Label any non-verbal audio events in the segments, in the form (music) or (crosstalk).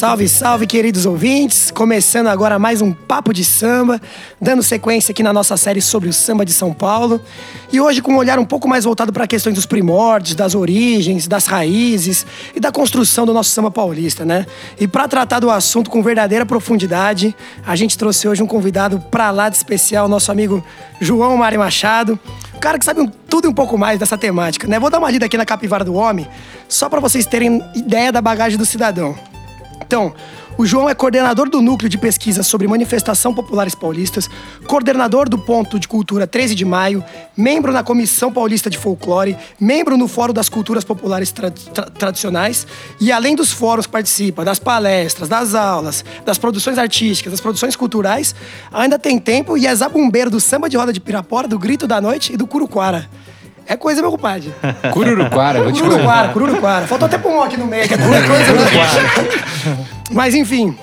Salve, salve, queridos ouvintes! Começando agora mais um Papo de Samba, dando sequência aqui na nossa série sobre o samba de São Paulo. E hoje com um olhar um pouco mais voltado para questões dos primórdios, das origens, das raízes e da construção do nosso samba paulista, né? E para tratar do assunto com verdadeira profundidade, a gente trouxe hoje um convidado para lá de especial, nosso amigo João Mari Machado. Um cara que sabe um, tudo e um pouco mais dessa temática, né? Vou dar uma lida aqui na Capivara do Homem, só para vocês terem ideia da bagagem do cidadão. Então, o João é coordenador do Núcleo de Pesquisa sobre Manifestação Populares Paulistas, coordenador do Ponto de Cultura 13 de Maio, membro na Comissão Paulista de Folclore, membro no Fórum das Culturas Populares tra tra Tradicionais e, além dos fóruns, participa das palestras, das aulas, das produções artísticas, das produções culturais, ainda tem tempo e é zabumbeiro do Samba de Roda de Pirapora, do Grito da Noite e do Curuquara. É coisa, meu compadre. (laughs) Cururuquara, vou te Cururuquara, Cururuquara. Faltou até pulmão aqui no meio, que é coisa, né? Mas enfim,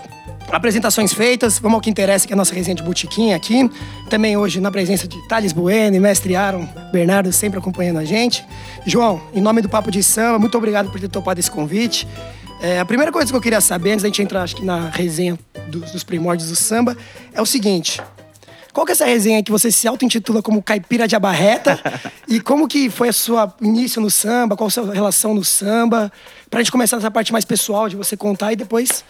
apresentações feitas, vamos ao que interessa, que é a nossa resenha de botiquim aqui. Também hoje na presença de Thales Bueno e mestre Aaron Bernardo, sempre acompanhando a gente. João, em nome do Papo de Samba, muito obrigado por ter topado esse convite. É, a primeira coisa que eu queria saber, antes da gente entrar acho que na resenha dos, dos primórdios do samba, é o seguinte. Qual que é essa resenha que você se auto-intitula como Caipira de Abarreta? (laughs) e como que foi a sua início no samba? Qual a sua relação no samba? Pra gente começar nessa parte mais pessoal de você contar e depois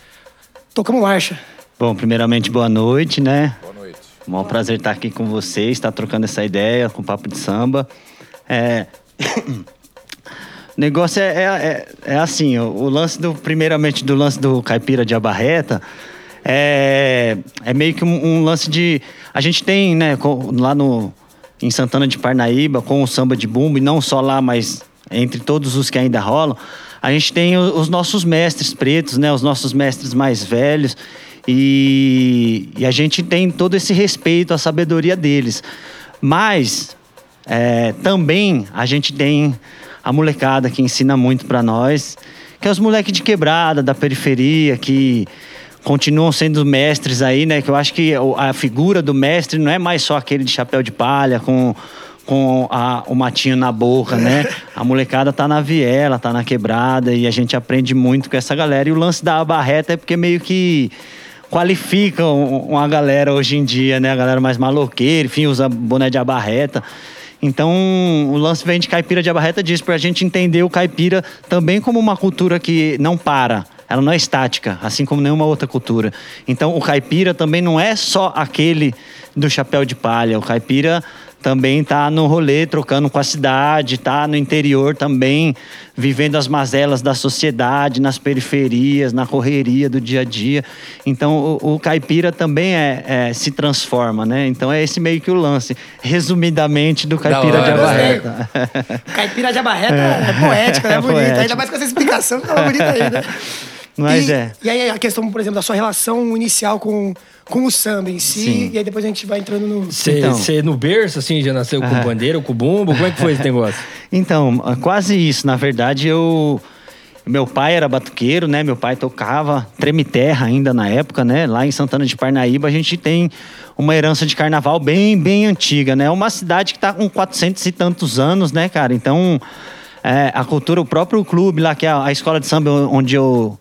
tocamos marcha. Bom, primeiramente, boa noite, né? Boa noite. Um prazer estar aqui com vocês, estar trocando essa ideia com o Papo de Samba. É... O (coughs) negócio é, é, é, é assim, o, o, lance do, primeiramente do lance do caipira de abarreta, é, é meio que um, um, lance de. A gente tem, né, lá no, em Santana de Parnaíba, com o samba de bumbo, e não só lá, mas entre todos os que ainda rolam, a gente tem os nossos mestres pretos, né, os nossos mestres mais velhos, e, e a gente tem todo esse respeito à sabedoria deles. Mas é, também a gente tem a molecada que ensina muito para nós, que é os moleques de quebrada, da periferia, que continuam sendo mestres aí, né? Que eu acho que a figura do mestre não é mais só aquele de chapéu de palha com com a, o matinho na boca, né? A molecada tá na viela, tá na quebrada e a gente aprende muito com essa galera. E o lance da barreta é porque meio que qualifica uma galera hoje em dia, né? A galera mais maloqueira, enfim, usa boné de abarreta. Então, o lance vem de caipira de abarreta disso, para a gente entender o caipira também como uma cultura que não para ela não é estática, assim como nenhuma outra cultura. Então, o caipira também não é só aquele do chapéu de palha. O caipira também está no rolê, trocando com a cidade, está no interior também, vivendo as mazelas da sociedade, nas periferias, na correria do dia a dia. Então, o, o caipira também é, é, se transforma, né? Então, é esse meio que o lance, resumidamente, do caipira de abarreta. caipira de abarreta é, é poética, né? (laughs) É bonita. Ainda mais com essa explicação que bonita aí, né? (laughs) Mas e, é. E aí a questão, por exemplo, da sua relação inicial com, com o samba em si, Sim. e aí depois a gente vai entrando no. Você então. no berço, assim, já nasceu com bandeira, com bumbo? Como é que foi esse negócio? (laughs) Então, quase isso. Na verdade, eu. Meu pai era batuqueiro, né? Meu pai tocava treme terra ainda na época, né? Lá em Santana de Parnaíba a gente tem uma herança de carnaval bem, bem antiga, né? Uma cidade que está com 400 e tantos anos, né, cara? Então, é, a cultura, o próprio clube lá, que é a escola de samba onde eu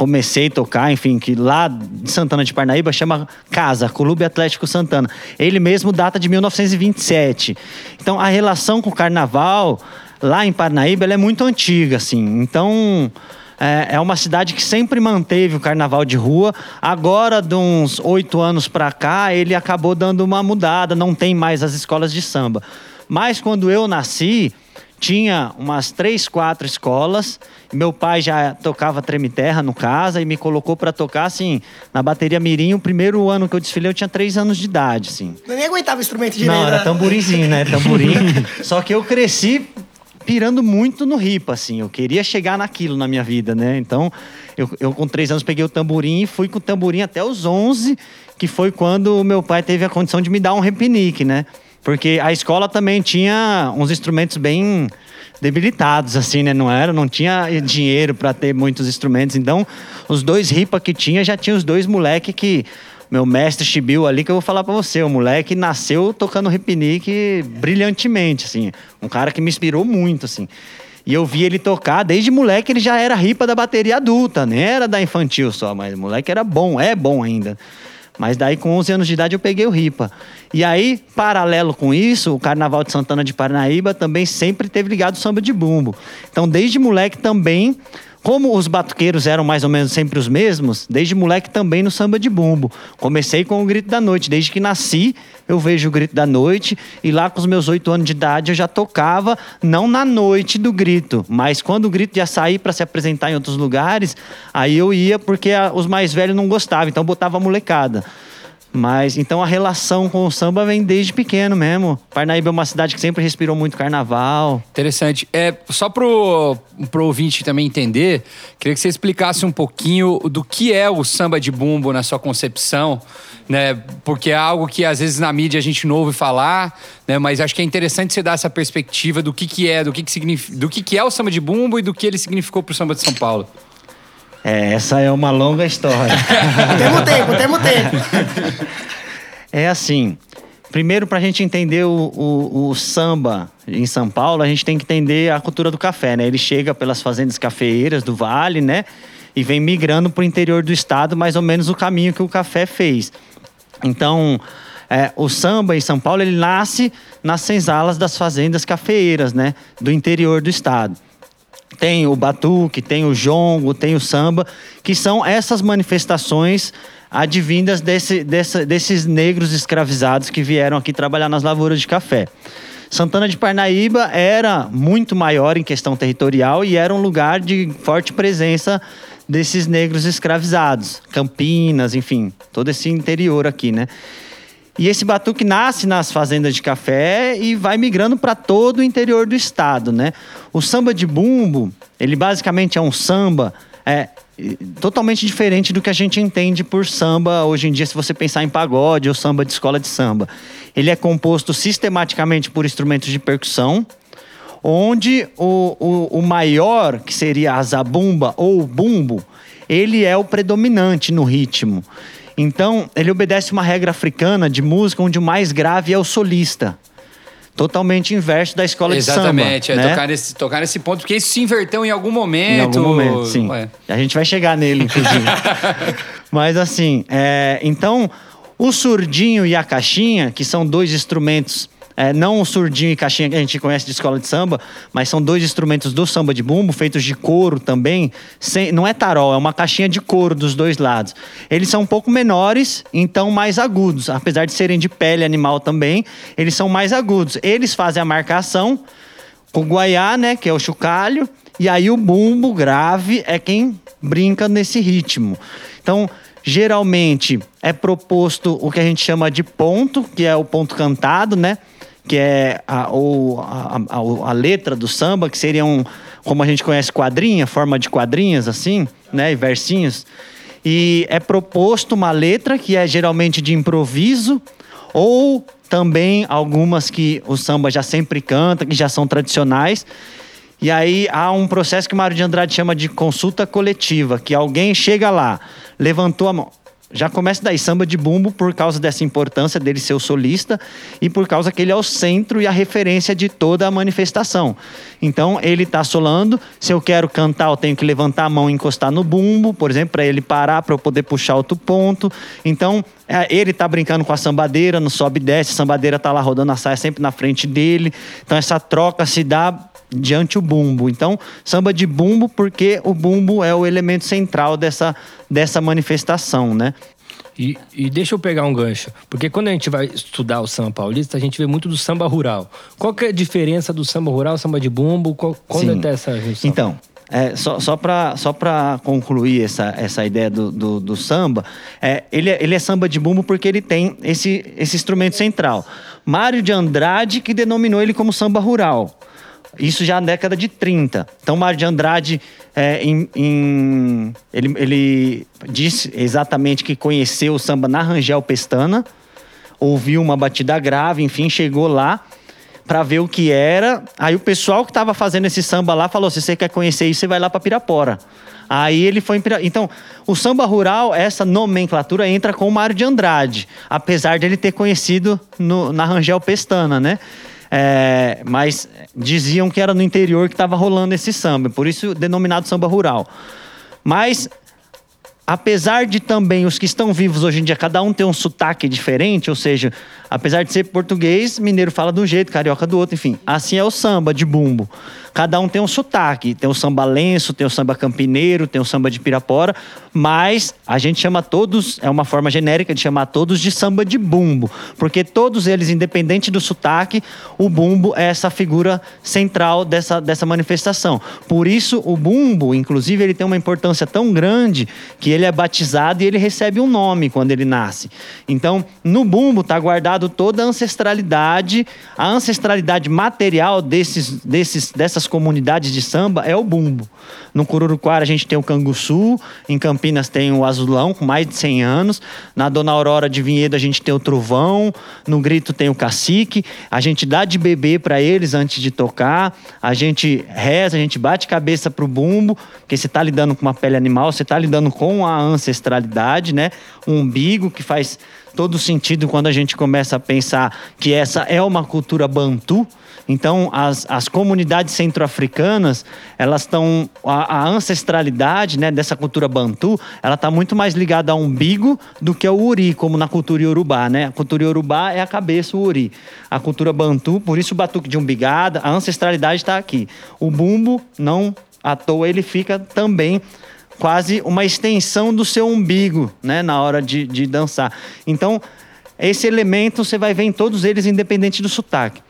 comecei a tocar, enfim, que lá de Santana de Parnaíba chama Casa, Clube Atlético Santana. Ele mesmo data de 1927. Então a relação com o carnaval lá em Parnaíba é muito antiga, assim. Então é, é uma cidade que sempre manteve o carnaval de rua. Agora, de uns oito anos para cá, ele acabou dando uma mudada, não tem mais as escolas de samba. Mas quando eu nasci, tinha umas três, quatro escolas. Meu pai já tocava treme terra no casa e me colocou para tocar assim na bateria mirim. O primeiro ano que eu desfilei eu tinha três anos de idade, assim. Eu nem aguentava instrumento direito. Não, era tamborimzinho, né? Tamborim. (laughs) Só que eu cresci pirando muito no ripa, assim. Eu queria chegar naquilo na minha vida, né? Então, eu, eu com três anos peguei o tamborim e fui com o tamborim até os onze, que foi quando meu pai teve a condição de me dar um repinique, né? Porque a escola também tinha uns instrumentos bem debilitados, assim, né? Não era, não tinha dinheiro para ter muitos instrumentos. Então, os dois ripa que tinha, já tinha os dois moleque que meu mestre Chibiu ali, que eu vou falar para você, o moleque nasceu tocando repinique brilhantemente, assim. Um cara que me inspirou muito, assim. E eu vi ele tocar, desde moleque ele já era ripa da bateria adulta, nem era da infantil só, mas o moleque era bom, é bom ainda. Mas daí com 11 anos de idade eu peguei o ripa. E aí, paralelo com isso, o Carnaval de Santana de Parnaíba também sempre teve ligado ao samba de bumbo. Então, desde moleque também como os batuqueiros eram mais ou menos sempre os mesmos, desde moleque também no samba de bumbo. Comecei com o Grito da Noite. Desde que nasci, eu vejo o Grito da Noite. E lá com os meus oito anos de idade, eu já tocava, não na noite do grito, mas quando o grito ia sair para se apresentar em outros lugares, aí eu ia porque a, os mais velhos não gostavam, então botava a molecada. Mas então a relação com o samba vem desde pequeno mesmo. Parnaíba é uma cidade que sempre respirou muito carnaval. Interessante. É, só pro, pro ouvinte também entender, queria que você explicasse um pouquinho do que é o samba de bumbo na sua concepção, né? Porque é algo que às vezes na mídia a gente não ouve falar, né? Mas acho que é interessante você dar essa perspectiva do que, que é, do que, que significa, do que, que é o samba de bumbo e do que ele significou pro samba de São Paulo. É, essa é uma longa história. (laughs) temos tempo, temos tempo. (laughs) É assim, primeiro para a gente entender o, o, o, samba em São Paulo, a gente tem que entender a cultura do café, né? Ele chega pelas fazendas cafeeiras do Vale, né? E vem migrando para o interior do estado, mais ou menos o caminho que o café fez. Então, é, o samba em São Paulo, ele nasce nas senzalas das fazendas cafeeiras, né? Do interior do estado tem o batuque, tem o jongo, tem o samba, que são essas manifestações advindas desse, desses negros escravizados que vieram aqui trabalhar nas lavouras de café. Santana de Parnaíba era muito maior em questão territorial e era um lugar de forte presença desses negros escravizados. Campinas, enfim, todo esse interior aqui, né? E esse batuque nasce nas fazendas de café e vai migrando para todo o interior do estado, né? O samba de bumbo, ele basicamente é um samba é, totalmente diferente do que a gente entende por samba hoje em dia, se você pensar em pagode ou samba de escola de samba. Ele é composto sistematicamente por instrumentos de percussão, onde o, o, o maior, que seria a zabumba ou o bumbo, ele é o predominante no ritmo. Então, ele obedece uma regra africana de música onde o mais grave é o solista. Totalmente inverso da escola Exatamente, de samba. Exatamente, é né? tocar, nesse, tocar nesse ponto, porque isso se inverteu em algum momento. Em algum momento, sim. Ué. A gente vai chegar nele, inclusive. (laughs) Mas assim, é, então, o surdinho e a caixinha, que são dois instrumentos é, não o surdinho e caixinha que a gente conhece de escola de samba, mas são dois instrumentos do samba de bumbo, feitos de couro também. Sem, não é tarol, é uma caixinha de couro dos dois lados. Eles são um pouco menores, então mais agudos. Apesar de serem de pele animal também, eles são mais agudos. Eles fazem a marcação com o guaiá, né, que é o chocalho, e aí o bumbo grave é quem brinca nesse ritmo. Então, geralmente é proposto o que a gente chama de ponto, que é o ponto cantado, né? Que é a, ou a, a, a, letra do samba, que seriam, como a gente conhece, quadrinha, forma de quadrinhas, assim, né? E versinhos. E é proposto uma letra que é geralmente de improviso, ou também algumas que o samba já sempre canta, que já são tradicionais. E aí há um processo que o Mário de Andrade chama de consulta coletiva, que alguém chega lá, levantou a mão. Já começa daí, samba de bumbo, por causa dessa importância dele ser o solista e por causa que ele é o centro e a referência de toda a manifestação. Então, ele está solando. Se eu quero cantar, eu tenho que levantar a mão e encostar no bumbo, por exemplo, para ele parar, para eu poder puxar outro ponto. Então, é, ele está brincando com a sambadeira, no sobe e desce, a sambadeira está lá rodando a saia sempre na frente dele. Então, essa troca se dá diante o bumbo. Então, samba de bumbo porque o bumbo é o elemento central dessa, dessa manifestação, né? E, e, deixa eu pegar um gancho, porque quando a gente vai estudar o samba paulista, a gente vê muito do samba rural. Qual que é a diferença do samba rural, samba de bumbo? Qual, quando Sim. é essa junção? Então, é, só só para só concluir essa, essa ideia do, do, do samba, é, ele, é, ele é samba de bumbo porque ele tem esse, esse instrumento central. Mário de Andrade que denominou ele como samba rural. Isso já na década de 30. Então, Mário de Andrade, é, em, em, ele, ele disse exatamente que conheceu o samba na Rangel Pestana, ouviu uma batida grave, enfim, chegou lá para ver o que era. Aí o pessoal que estava fazendo esse samba lá falou: se você quer conhecer isso, você vai lá para Pirapora. Aí ele foi em Pirapora. Então, o samba rural, essa nomenclatura entra com o Mário de Andrade, apesar de ele ter conhecido no, na Rangel Pestana, né? É, mas diziam que era no interior que estava rolando esse samba, por isso denominado samba rural. Mas apesar de também os que estão vivos hoje em dia, cada um ter um sotaque diferente, ou seja, apesar de ser português, mineiro fala de um jeito, carioca do outro, enfim. Assim é o samba de bumbo. Cada um tem um sotaque. Tem o samba lenço, tem o samba campineiro, tem o samba de pirapora, mas a gente chama todos, é uma forma genérica de chamar todos de samba de bumbo, porque todos eles, independente do sotaque, o bumbo é essa figura central dessa, dessa manifestação. Por isso, o bumbo, inclusive, ele tem uma importância tão grande que ele é batizado e ele recebe um nome quando ele nasce. Então, no bumbo está guardado toda a ancestralidade, a ancestralidade material desses, desses, dessas comunidades de samba é o bumbo. No Cururuquara a gente tem o canguçu, em Campinas tem o azulão, com mais de 100 anos. Na Dona Aurora de Vinhedo a gente tem o trovão, no grito tem o cacique. A gente dá de beber para eles antes de tocar, a gente reza, a gente bate cabeça pro bumbo, porque você está lidando com uma pele animal, você está lidando com a ancestralidade, né? O umbigo que faz todo sentido quando a gente começa a pensar que essa é uma cultura bantu. Então, as, as comunidades centro-africanas, elas estão. A, a, ancestralidade né, dessa cultura bantu, ela está muito mais ligada ao umbigo do que ao uri, como na cultura iorubá. Né? A cultura iorubá é a cabeça, o uri. A cultura bantu, por isso o batuque de umbigada, a ancestralidade está aqui. O bumbo, não à toa, ele fica também quase uma extensão do seu umbigo, né, na hora de, de dançar. Então, esse elemento você vai ver em todos eles, independente do sotaque.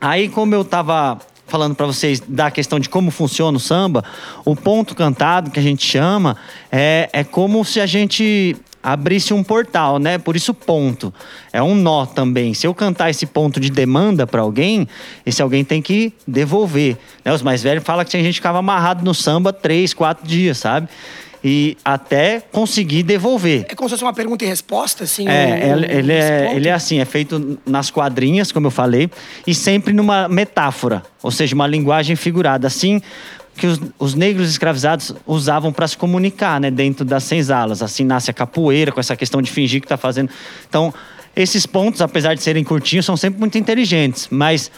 Aí, como eu estava falando para vocês da questão de como funciona o samba, o ponto cantado que a gente chama é, é como se a gente abrisse um portal, né? Por isso ponto. É um nó também. Se eu cantar esse ponto de demanda para alguém, esse alguém tem que devolver. Né? Os mais velhos falam que tinha gente que ficava amarrado no samba três, quatro dias, sabe? e até conseguir devolver. É como se fosse uma pergunta e resposta, assim? É, um, ele, é, ele é assim, é feito nas quadrinhas, como eu falei, e sempre numa metáfora, ou seja, uma linguagem figurada. Assim, que os, os negros escravizados usavam para se comunicar, né, dentro das senzalas. Assim nasce a capoeira, com essa questão de fingir que está fazendo. Então, esses pontos, apesar de serem curtinhos, são sempre muito inteligentes. Mas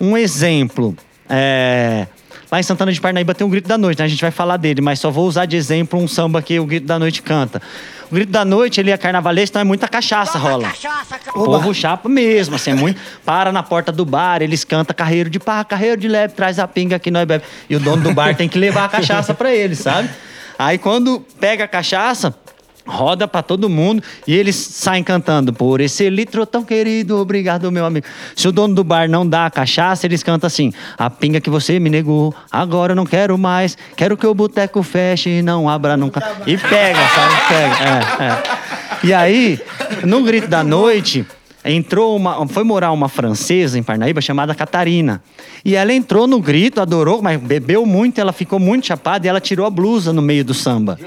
um exemplo. É... Lá em Santana de Parnaíba tem o Grito da Noite, né? a gente vai falar dele, mas só vou usar de exemplo um samba que o Grito da Noite canta. O Grito da Noite, ele é carnavalesco, então é muita cachaça rola. Cachaça, o povo chapa mesmo, assim, é muito. Para na porta do bar, eles cantam carreiro de pá, carreiro de leve, traz a pinga que nós bebe. E o dono do bar tem que levar a cachaça para eles, sabe? Aí quando pega a cachaça, roda para todo mundo e eles saem cantando por esse litro tão querido, obrigado meu amigo. Se o dono do bar não dá a cachaça, eles cantam assim: a pinga que você me negou, agora eu não quero mais, quero que o boteco feche e não abra nunca. E pega, sabe? Pega. É, é. E aí, no grito da noite, entrou uma, foi morar uma francesa em Parnaíba chamada Catarina. E ela entrou no grito, adorou, mas bebeu muito, ela ficou muito chapada e ela tirou a blusa no meio do samba.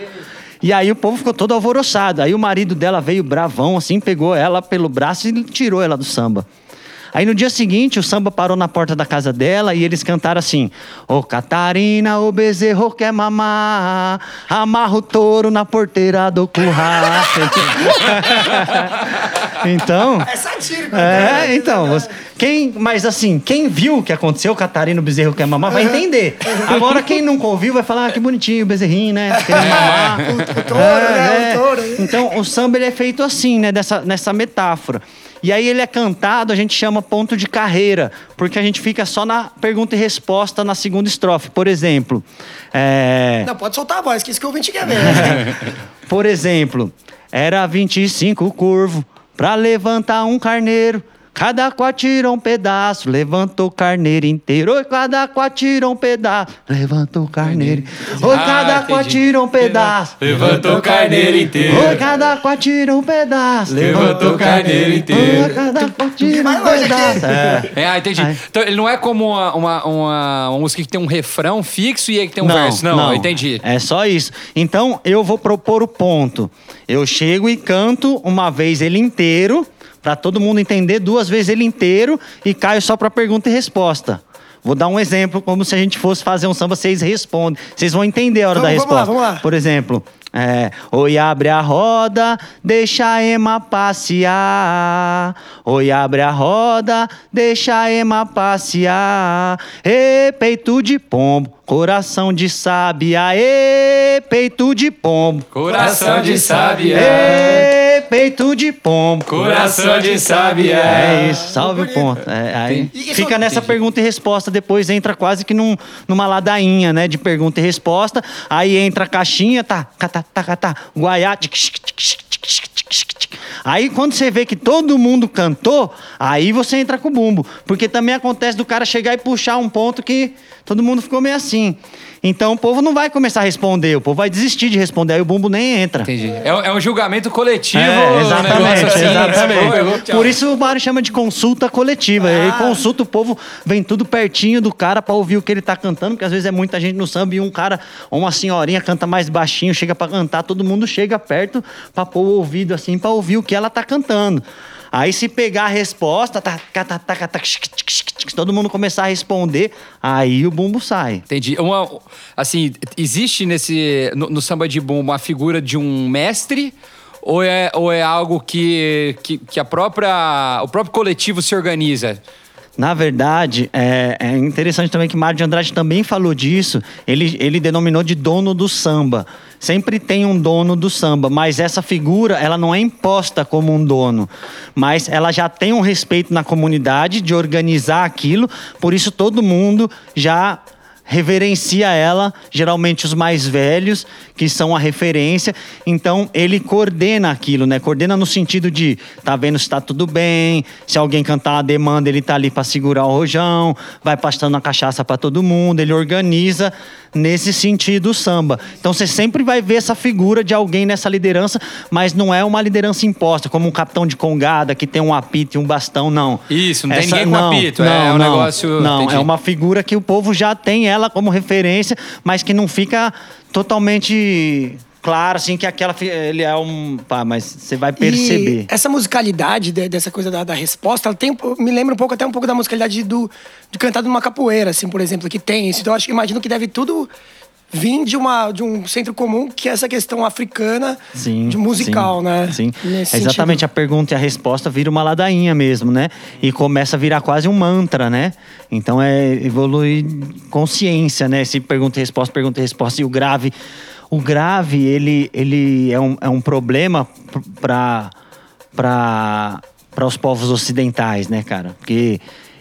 E aí o povo ficou todo alvoroçado. Aí o marido dela veio bravão, assim, pegou ela pelo braço e tirou ela do samba. Aí no dia seguinte, o samba parou na porta da casa dela e eles cantaram assim: Ô Catarina, o bezerro quer mamar, amarra o touro na porteira do curral. (laughs) então. É satírico. É, né? então. Você, quem, mas assim, quem viu o que aconteceu, o Catarina, o bezerro quer mamar, vai entender. Agora, quem nunca ouviu vai falar: ah, que bonitinho o bezerrinho, né? (laughs) Querendo mamar. o, o touro, é, né? É. O touro. Então, o samba ele é feito assim, né? Dessa, nessa metáfora. E aí ele é cantado, a gente chama ponto de carreira, porque a gente fica só na pergunta e resposta na segunda estrofe. Por exemplo. É... Não, pode soltar a voz, que isso que o ouvinte quer ver. Né? (laughs) Por exemplo, era 25 curvo para levantar um carneiro. Cada qual tira um pedaço, levantou o carneiro inteiro. Oi, cada qual tira um pedaço, levantou o carneiro. Oi, cada ah, qual tira um pedaço, levantou o carneiro inteiro. Oi, cada qual tira um pedaço, levantou o carneiro inteiro. Oi, cada qual tira um pedaço. É, é ah, entendi. Então ele não é como uma, uma, uma, uma, música que tem um refrão fixo e aí que tem um não, verso. Não, não, entendi. É só isso. Então eu vou propor o ponto. Eu chego e canto uma vez ele inteiro para todo mundo entender duas vezes ele inteiro e caio só para pergunta e resposta. Vou dar um exemplo, como se a gente fosse fazer um samba, vocês respondem. Vocês vão entender a hora vamos, da resposta. Vamos lá, vamos lá. Por exemplo, É, oi, abre a roda, deixa a Ema passear. Oi, abre a roda, deixa a Ema passear. Ê, peito de pombo, Coração de sabiá, ê, peito de pombo. Coração de sabiá, ê, peito de pombo. Coração de sabiá. É isso, salve o ponto. É, aí fica nessa pergunta e resposta, depois entra quase que num, numa ladainha, né, de pergunta e resposta. Aí entra a caixinha, tá, tá, tá, tá, tá, guaiá, Aí quando você vê que todo mundo cantou, aí você entra com o bumbo. Porque também acontece do cara chegar e puxar um ponto que todo mundo ficou meio assim. Então o povo não vai começar a responder, o povo vai desistir de responder, aí o bumbo nem entra. Entendi. É, é um julgamento coletivo. É, exatamente, assim, exatamente. errou, tchau. Por isso o Mário chama de consulta coletiva. Ele consulta o povo, vem tudo pertinho do cara pra ouvir o que ele tá cantando, porque às vezes é muita gente no samba e um cara ou uma senhorinha canta mais baixinho, chega pra cantar, todo mundo chega perto pra pôr o ouvido assim pra ouvir o que ela tá cantando. Aí se pegar a resposta, tá, tá, tá, tá, tá, tá, todo mundo começar a responder, aí o bumbo sai. Entendi. Uma, assim, existe nesse no, no samba de bumbo uma figura de um mestre ou é, ou é algo que, que, que a própria o próprio coletivo se organiza? Na verdade, é, é interessante também que Mário de Andrade também falou disso. Ele, ele denominou de dono do samba. Sempre tem um dono do samba, mas essa figura ela não é imposta como um dono, mas ela já tem um respeito na comunidade de organizar aquilo. Por isso todo mundo já reverencia ela, geralmente os mais velhos, que são a referência. Então, ele coordena aquilo, né? Coordena no sentido de tá vendo se tá tudo bem, se alguém cantar uma demanda, ele tá ali para segurar o rojão, vai pastando a cachaça para todo mundo, ele organiza nesse sentido o samba. Então, você sempre vai ver essa figura de alguém nessa liderança, mas não é uma liderança imposta, como um capitão de congada que tem um apito e um bastão, não. Isso, não tem ninguém com apito, é um negócio- Não, entendi. é uma figura que o povo já tem ela como referência, mas que não fica totalmente claro, assim, que aquela. Ele é um. Pá, mas você vai perceber. E essa musicalidade de- dessa coisa da, da resposta, ela tem, um me lembra um pouco até um pouco da musicalidade do, de cantar numa capoeira, assim, por exemplo, que tem isso. Então eu acho que imagino que deve tudo vir de, uma, de um centro comum, que é essa questão africana Sim, de musical, sim, né? Sim. Nesse Exatamente, sentido. a pergunta e a resposta vira uma ladainha mesmo, né? E começa a virar quase um mantra, né? Então é evoluir consciência, né? Esse pergunta e resposta, pergunta e resposta. E o grave, o grave, ele, ele é, um, é um problema para os povos ocidentais, né, cara? Porque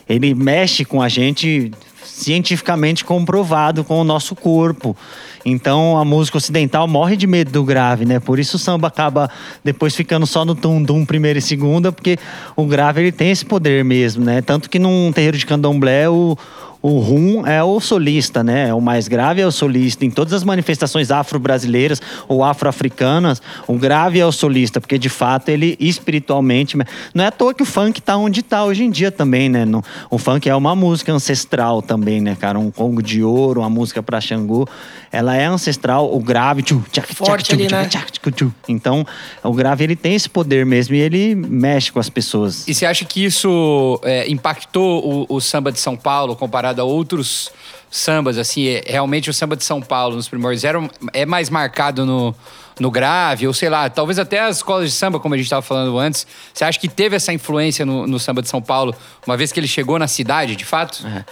ele mexe com a gente cientificamente comprovado com o nosso corpo. Então a música ocidental morre de medo do grave, né? Por isso o samba acaba depois ficando só no tum-dum primeira e segunda, porque o grave ele tem esse poder mesmo, né? Tanto que num terreiro de candomblé o o rum é o solista, né? O mais grave é o solista. Em todas as manifestações afro-brasileiras ou afro-africanas, o grave é o solista, porque de fato ele espiritualmente. Não é à toa que o funk tá onde tá hoje em dia também, né? No- o funk é uma música ancestral também, né, cara? Um congo de ouro, uma música pra Xangô. Ela é ancestral, o grave. Tchu, tchac, Forte ali, tchac, né? tchac. Então, o grave ele tem esse poder mesmo e ele mexe com as pessoas. E você acha que isso é, impactou o, o samba de São Paulo comparado a outros sambas? Assim, é- realmente o samba de São Paulo nos primórdios era, é mais marcado no, no grave, ou sei lá, talvez até as escolas de samba, como a gente estava falando antes. Você acha que teve essa influência no, no samba de São Paulo, uma vez que ele chegou na cidade, de fato? É.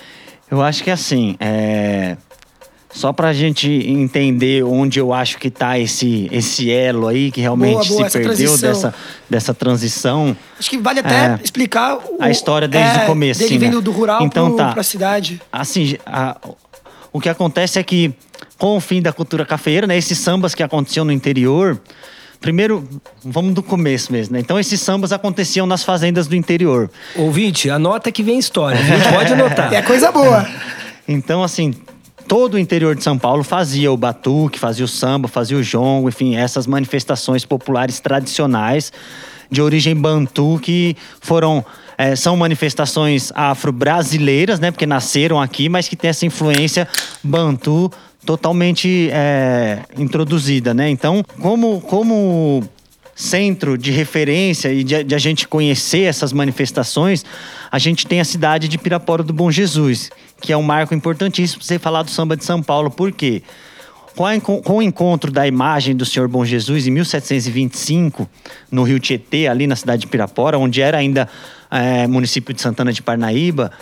Eu acho que assim, é... só pra gente entender onde eu acho que tá esse, esse elo aí, que realmente Boa, boa, se perdeu transição. dessa, dessa transição. Acho que vale até É. explicar o- A história desde é, o começo, Dele sim, né? vindo do rural Então pro, tá. pra cidade. Assim, a- o que acontece é que, com o fim da cultura cafeeira, né, esses sambas que aconteciam no interior. Primeiro, vamos do começo mesmo, né? Então, esses sambas aconteciam nas fazendas do interior. Ouvinte, anota que vem história. A gente pode anotar. (laughs) É coisa boa. Então, assim, todo o interior de São Paulo fazia o batuque, fazia o samba, fazia o jongo, enfim, essas manifestações populares tradicionais de origem bantu que foram eh, são manifestações afro-brasileiras, né? Porque nasceram aqui, mas que tem essa influência bantu totalmente eh, introduzida, né? Então, como como centro de referência e de, de a gente conhecer essas manifestações, a gente tem a cidade de Pirapora do Bom Jesus, que é um marco importantíssimo para você falar do samba de São Paulo. Por quê? Com, o encontro da imagem do Senhor Bom Jesus em 1725, no Rio Tietê, ali na cidade de Pirapora, onde era ainda eh, município de Santana de Parnaíba,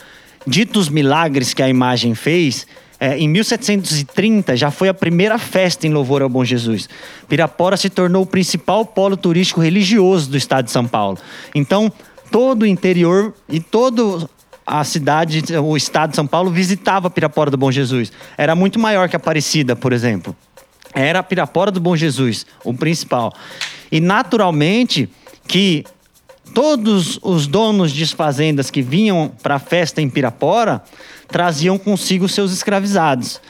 ditos milagres que a imagem fez, eh, em 1730 já foi a primeira festa em louvor ao Bom Jesus. Pirapora se tornou o principal polo turístico religioso do estado de São Paulo. Então, todo o interior e todo a cidade, o estado de São Paulo visitava Pirapora do Bom Jesus. Era muito maior que Aparecida, por exemplo. Era Pirapora do Bom Jesus, o principal. E naturalmente que todos os donos de fazendas que vinham para a festa em Pirapora traziam consigo seus escravizados.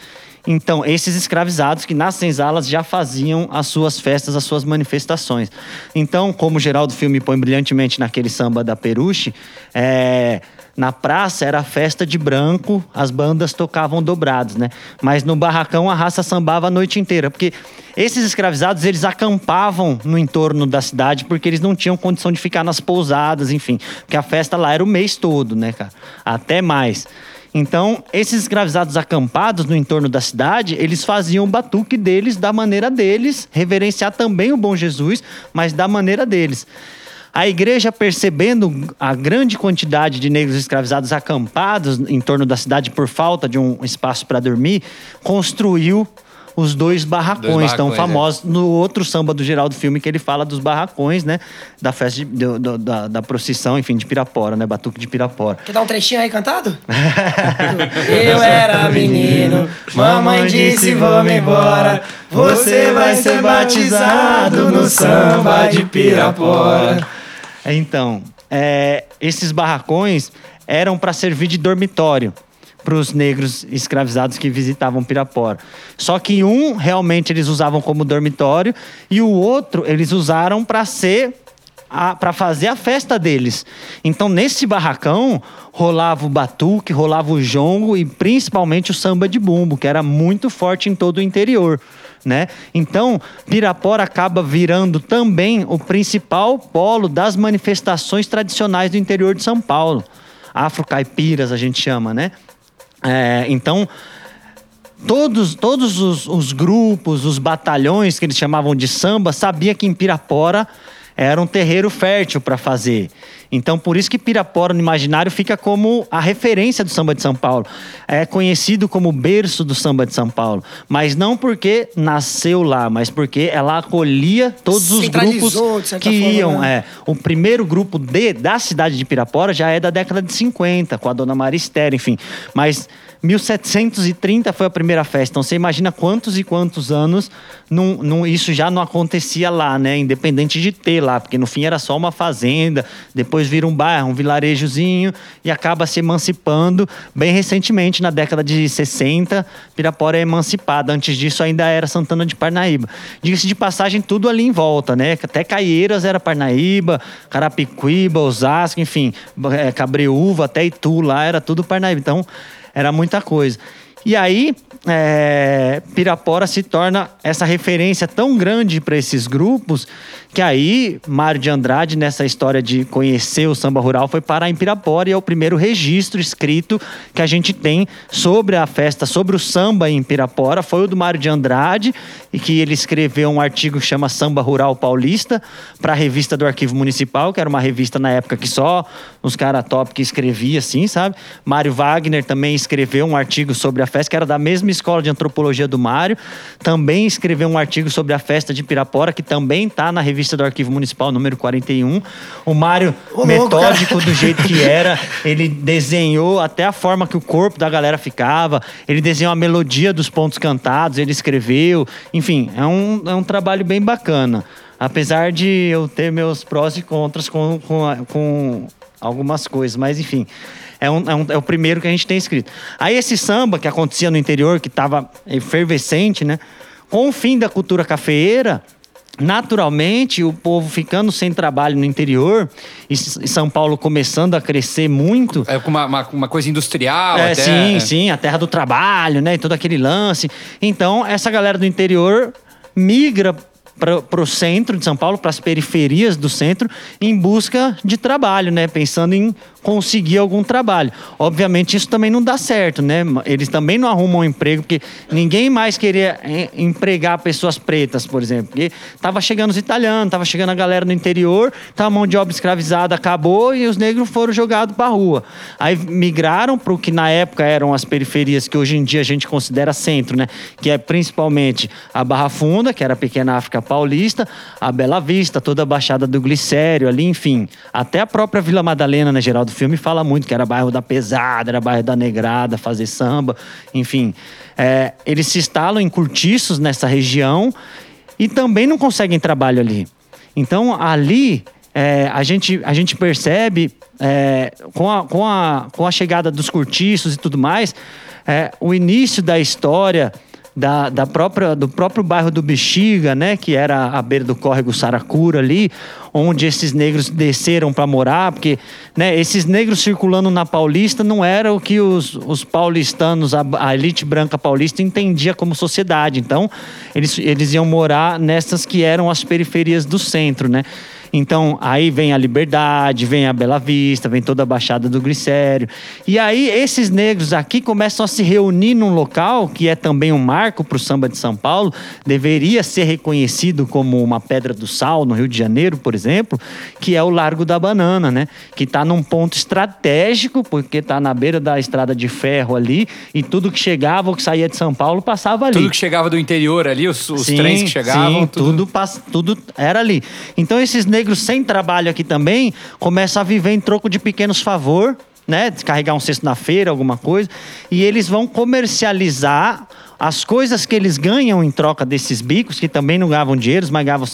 Então, esses escravizados que nas senzalas já faziam as suas festas, as suas manifestações. Então, como o Geraldo Filme põe brilhantemente naquele samba da Peruche, é, na praça era festa de branco, as bandas tocavam dobrados, né? Mas no barracão a raça sambava a noite inteira, porque esses escravizados eles acampavam no entorno da cidade porque eles não tinham condição de ficar nas pousadas, enfim, porque a festa lá era o mês todo, né, cara? Até mais. Então, esses escravizados acampados no entorno da cidade, eles faziam o batuque deles da maneira deles, reverenciar também o bom Jesus, mas da maneira deles. A igreja, percebendo a grande quantidade de negros escravizados acampados em torno da cidade por falta de um espaço para dormir, construiu os dois barracões, Dois tão barracões, famosos no outro samba do Geraldo Filme, que ele fala dos barracões, né? Da festa de- do- do- da, da procissão, enfim, de Pirapora, né? Batuque de Pirapora. Quer dar um trechinho aí cantado? (laughs) Eu era menino, mamãe disse vamos embora. Você vai ser batizado no samba de Pirapora. Então, é, esses barracões eram para servir de dormitório para os negros escravizados que visitavam Pirapora. Só que um realmente eles usavam como dormitório e o outro eles usaram para ser para fazer a festa deles. Então, nesse barracão, rolava o batuque, rolava o jongo e principalmente o samba de bumbo, que era muito forte em todo o interior. Né? Então, Pirapora acaba virando também o principal polo das manifestações tradicionais do interior de São Paulo. Afro-caipiras, a gente chama, né? É, então, todos, todos os, os grupos, os batalhões que eles chamavam de samba, sabia que em Pirapora era um terreiro fértil para fazer. Então, por isso que Pirapora, no imaginário, fica como a referência do samba de São Paulo. É conhecido como o berço do samba de São Paulo. Mas não porque nasceu lá, mas porque ela acolhia todos os grupos que forma, iam. né? É, o primeiro grupo de, da cidade de Pirapora já é da década de 50, com a dona Maristério, enfim. Mas 1730 foi a primeira festa. Então você imagina quantos e quantos anos não, não- isso já não acontecia lá, né? Independente de ter lá, porque no fim era só uma fazenda, depois vira um bairro, um vilarejozinho e acaba se emancipando. Bem recentemente, na década de 60, Pirapora é emancipada. Antes disso ainda era Santana de Parnaíba. Diga-se de passagem, tudo ali em volta, né? Até Caieiras era Parnaíba, Carapicuíba, Osasco, enfim, é, Cabreúva, até Itu lá era tudo Parnaíba. Então, era muita coisa. E aí, é, Pirapora se torna essa referência tão grande para esses grupos que aí Mário de Andrade, nessa história de conhecer o samba rural, foi parar em Pirapora e é o primeiro registro escrito que a gente tem sobre a festa, sobre o samba em Pirapora. Foi o do Mário de Andrade, e que ele escreveu um artigo que chama Samba Rural Paulista para a revista do Arquivo Municipal, que era uma revista na época que só os caras top que escrevia assim, sabe? Mário Wagner também escreveu um artigo sobre a festa, que era da mesma escola de antropologia do Mário. Também escreveu um artigo sobre a festa de Pirapora, que também está na revista do Arquivo Municipal, número 41. O Mário, Ô, louco, metódico do jeito que (laughs) era, ele desenhou até a forma que o corpo da galera ficava, ele desenhou a melodia dos pontos cantados, ele escreveu. Enfim, é um, é um trabalho bem bacana. Apesar de eu ter meus prós e contras com, com, a- com algumas coisas, mas enfim. É, um, é, um- é o primeiro que a gente tem escrito. Aí esse samba que acontecia no interior, que estava efervescente, né? Com o fim da cultura cafeeira, naturalmente o povo ficando sem trabalho no interior e São Paulo começando a crescer muito. É com uma, uma, uma coisa industrial. É, até, sim, é. sim, a terra do trabalho, né? E todo aquele lance. Então, essa galera do interior migra para o centro de São Paulo, para as periferias do centro, em busca de trabalho, né? Pensando em conseguir algum trabalho. Obviamente isso também não dá certo, né? Eles também não arrumam um emprego, porque ninguém mais queria eh, empregar pessoas pretas, por exemplo. Porque tava chegando os italianos, tava chegando a galera no interior, tava a mão de obra escravizada, acabou e os negros foram jogados para rua. Aí migraram para o que na época eram as periferias que hoje em dia a gente considera centro, né? Que é principalmente a Barra Funda, que era a pequena África Paulista, a Bela Vista, toda a Baixada do Glicério ali, enfim, até a própria Vila Madalena, na geral do filme fala muito que era bairro da pesada, era bairro da negrada, fazer samba, enfim. É, eles se instalam em cortiços nessa região e também não conseguem trabalho ali. Então, ali, é, a, gente, a gente percebe, é, com, a, com, a, com a chegada dos cortiços e tudo mais, é, o início da história da, da própria, do próprio bairro do Bexiga, né, que era a beira do córrego Saracura ali, onde esses negros desceram para morar, porque né, esses negros circulando na Paulista não era o que os, os paulistanos, a, a elite branca paulista entendia como sociedade. Então, eles, eles iam morar nessas que eram as periferias do centro, né? Então, aí vem a Liberdade, vem a Bela Vista, vem toda a Baixada do Glicério. E aí, esses negros aqui começam a se reunir num local que é também um marco para o samba de São Paulo, deveria ser reconhecido como uma pedra do sal no Rio de Janeiro, por exemplo, que é o Largo da Banana, né? Que está num ponto estratégico, porque está na beira da estrada de ferro ali, e tudo que chegava ou que saía de São Paulo passava ali. Tudo que chegava do interior ali, os, os Sim, trens que chegavam. sim, tudo, pass- tudo era ali. Então esses negros sem trabalho aqui também começam a viver em troco de pequenos favor, né? Carregar um cesto na feira, alguma coisa, e eles vão comercializar as coisas que eles ganham em troca desses bicos, que também não ganhavam dinheiro, mas ganhavam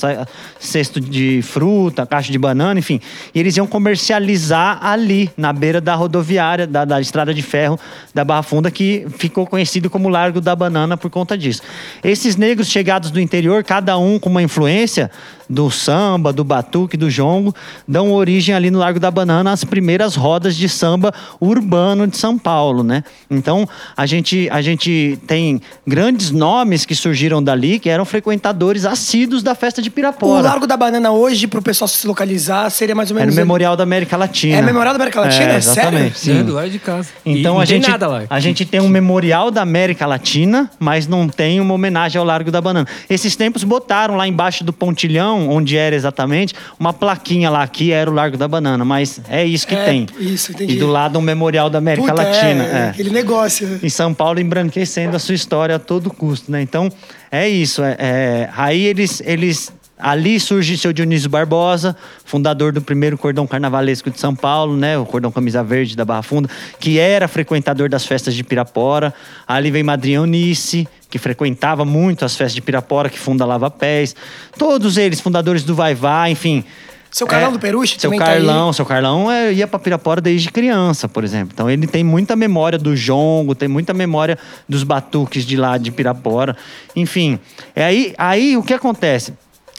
cesto de fruta, caixa de banana, enfim. E eles iam comercializar ali, na beira da rodoviária, da, da estrada de ferro da Barra Funda, que ficou conhecido como Largo da Banana por conta disso. Esses negros chegados do interior, cada um com uma influência do samba, do batuque, do jongo, dão origem ali no Largo da Banana às primeiras rodas de samba urbano de São Paulo, né? Então, a gente, a gente tem grandes nomes que surgiram dali, que eram frequentadores assíduos da festa de O Pirapora. Largo da Banana hoje, pro pessoal se localizar, seria mais ou É no menos... Memorial da América Latina. É Memorial da América Latina? É, exatamente. Sério? É, Sim. do lado de casa. Então E não a tem gente, nada lá. a gente tem um memorial da América Latina, mas não tem uma homenagem ao Largo da Banana. Esses tempos botaram lá embaixo do pontilhão, onde era exatamente, uma plaquinha lá que era o Largo da Banana, mas é isso que É, tem. isso, entendi. E do lado um memorial da América Puta, Latina. é, é. aquele negócio. né? Em São Paulo embranquecendo a sua história a todo custo, né? Então, é isso. É, é- aí eles, eles. Ali surge seu Dionísio Barbosa, fundador do primeiro cordão carnavalesco de São Paulo, né? O cordão camisa verde da Barra Funda, que era frequentador das festas de Pirapora. Ali vem Madrinha Eunice, que frequentava muito as festas de Pirapora, que funda Lava Pés. Todos eles, fundadores do Vai Vai, enfim. Seu Carlão do Peruche Seu também tá. Carlão, seu Carlão é, ia pra Pirapora desde criança, por exemplo. Então ele tem muita memória do jongo, tem muita memória dos batuques de lá de Pirapora. Enfim, é aí, aí o que acontece?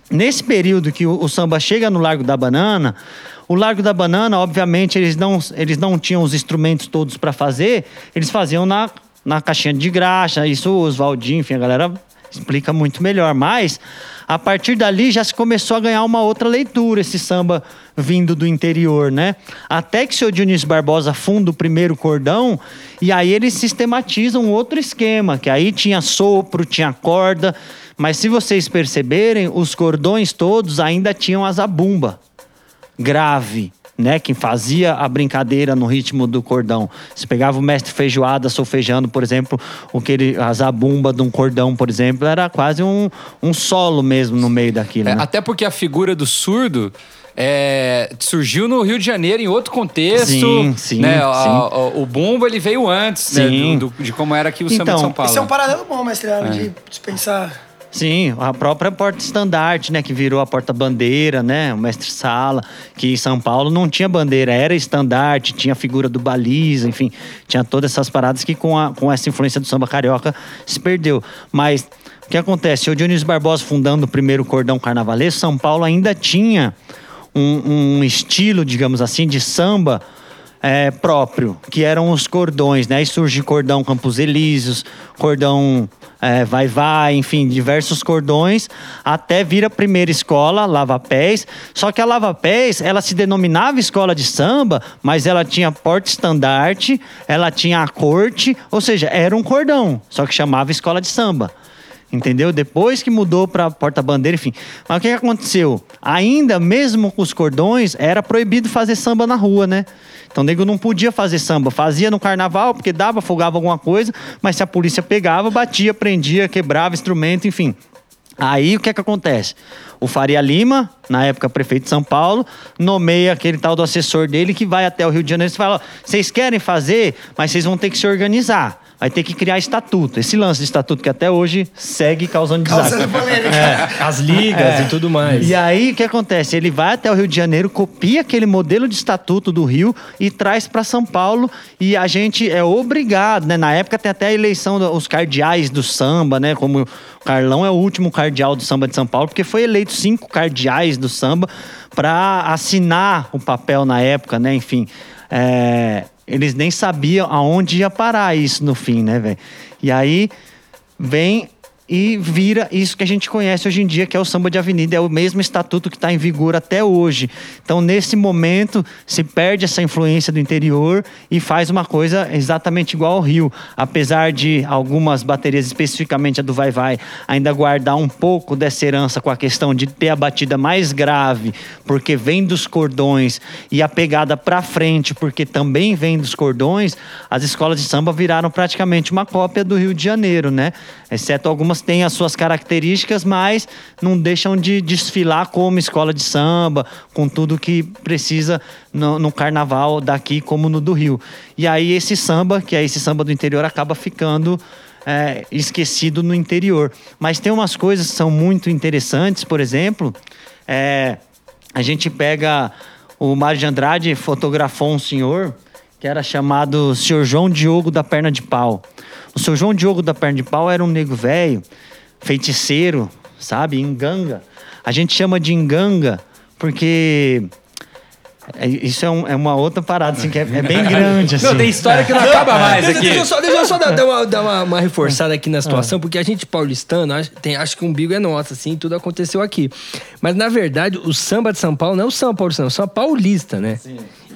Nesse período que o, o samba chega no Largo da Banana, o Largo da Banana, obviamente, eles não, eles não tinham os instrumentos todos para fazer, eles faziam na, na caixinha de graxa, isso o Oswaldinho, enfim, a galera explica muito melhor. Mas a partir dali já se começou a ganhar uma outra leitura, esse samba vindo do interior, né? Até que o seu Dionísio Barbosa funda o primeiro cordão e aí eles sistematizam outro esquema, que aí tinha sopro, tinha corda, mas se vocês perceberem, os cordões todos ainda tinham a zabumba grave, né? Quem fazia a brincadeira no ritmo do cordão. Se pegava o mestre feijoada solfejando, por exemplo, o que ele, a zabumba de um cordão, por exemplo, era quase um, um solo mesmo no meio daquilo. É, né? até porque a figura do surdo é, surgiu no Rio de Janeiro em outro contexto. Sim, sim, né? Sim. a- o bumbo ele veio antes né, Sim. do- do- de como era aqui o samba Então, de São Paulo. Esse é um paralelo bom, mestre, de dispensar. Sim, a própria porta estandarte, né, que virou a porta bandeira, né, o mestre sala, que em São Paulo não tinha bandeira, era estandarte, tinha a figura do baliza, enfim, tinha todas essas paradas que com, a, com essa influência do samba carioca se perdeu. Mas o que acontece? O Dionísio Barbosa fundando o primeiro cordão carnavalesco, São Paulo ainda tinha um, um estilo, digamos assim, de samba é, próprio, que eram os cordões, né? Aí surge cordão Campos Elíseos, cordão é, vai vai, enfim, diversos cordões, até vir a primeira escola, Lava Pés. Só que a Lava Pés, ela se denominava escola de samba, mas ela tinha porta-estandarte, ela tinha a corte, ou seja, era um cordão, só que chamava escola de samba. Entendeu? Depois que mudou para porta-bandeira, enfim. Mas o que, aconteceu? Ainda, mesmo com os cordões, era proibido fazer samba na rua, né? Então, nego não podia fazer samba. Fazia no carnaval, porque dava, folgava alguma coisa, mas se a polícia pegava, batia, prendia, quebrava instrumento, enfim. Aí o que é que acontece? O Faria Lima, na época prefeito de São Paulo, nomeia aquele tal do assessor dele que vai até o Rio de Janeiro e fala: vocês querem fazer, mas vocês vão ter que se organizar vai ter que criar estatuto. Esse lance de estatuto que até hoje segue causando desastre. Causando polêmica. É, as ligas É. e tudo mais. E aí, o que acontece? Ele vai até o Rio de Janeiro, copia aquele modelo de estatuto do Rio e traz para São Paulo. E a gente é obrigado, né? Na época tem até a eleição dos cardeais do samba, né? Como o Carlão é o último cardeal do samba de São Paulo, porque foi eleito cinco cardeais do samba para assinar o papel na época, né? Enfim. é, eles nem sabiam aonde ia parar isso no fim, né, velho? E aí vem e vira isso que a gente conhece hoje em dia, que é o samba de avenida, é o mesmo estatuto que está em vigor até hoje. Então, nesse momento, se perde essa influência do interior e faz uma coisa exatamente igual ao Rio. Apesar de algumas baterias, especificamente a do Vai Vai, ainda guardar um pouco dessa herança com a questão de ter a batida mais grave, porque vem dos cordões, e a pegada para frente, porque também vem dos cordões, as escolas de samba viraram praticamente uma cópia do Rio de Janeiro, né? Exceto algumas têm as suas características, mas não deixam de desfilar como escola de samba, com tudo que precisa no, no carnaval daqui como no do Rio. E aí esse samba, que é esse samba do interior, acaba ficando é, esquecido no interior. Mas tem umas coisas que são muito interessantes, por exemplo, é, a gente pega o Mário de Andrade fotografou um senhor que era chamado Senhor João Diogo da Perna de Pau. O Senhor João Diogo da Perna de Pau era um nego velho, feiticeiro, sabe? Enganga. A gente chama de enganga porque é- isso é, um- é uma outra parada, assim, que é, é bem grande, assim. Não, tem história que não acaba mais Deixa, aqui. deixa eu só, deixa eu só dar, dar uma, dar uma- uma reforçada aqui na situação, porque a gente paulistano acha, tem, acha que o umbigo é nosso, assim, tudo aconteceu aqui. Mas, na verdade, o samba de São Paulo não é o samba paulistano, é o samba paulista, né?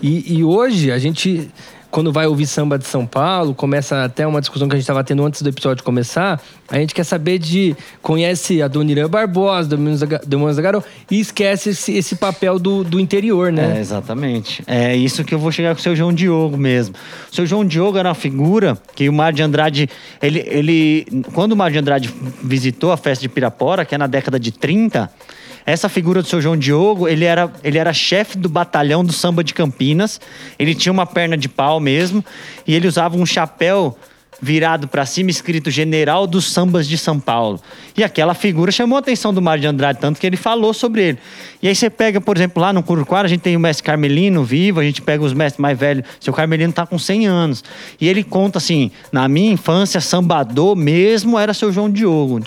E, e hoje a gente, quando vai ouvir samba de São Paulo, começa até uma discussão que a gente estava tendo antes do episódio começar, a gente quer saber de. Conhece a Dona Barbosa, Demônios da, Garou, e esquece esse, esse papel do, do interior, É, né? exatamente. É isso que eu vou chegar com o seu João Diogo mesmo. O seu João Diogo era uma figura que o Mário de Andrade. Ele, ele, quando o Mário de Andrade visitou a festa de Pirapora, que é na década de 30, essa figura do seu João Diogo, ele era, ele era chefe do batalhão do samba de Campinas. Ele tinha uma perna de pau mesmo, e ele usava um chapéu virado para cima, escrito General dos Sambas de São Paulo. E aquela figura chamou a atenção do Mário de Andrade, tanto que ele falou sobre ele. E aí você pega, por exemplo, lá no Curuquara, a gente tem o mestre Carmelino vivo, a gente pega os mestres mais velhos. Seu Carmelino tá com 100 anos. E ele conta assim: na minha infância, sambador mesmo era seu João Diogo.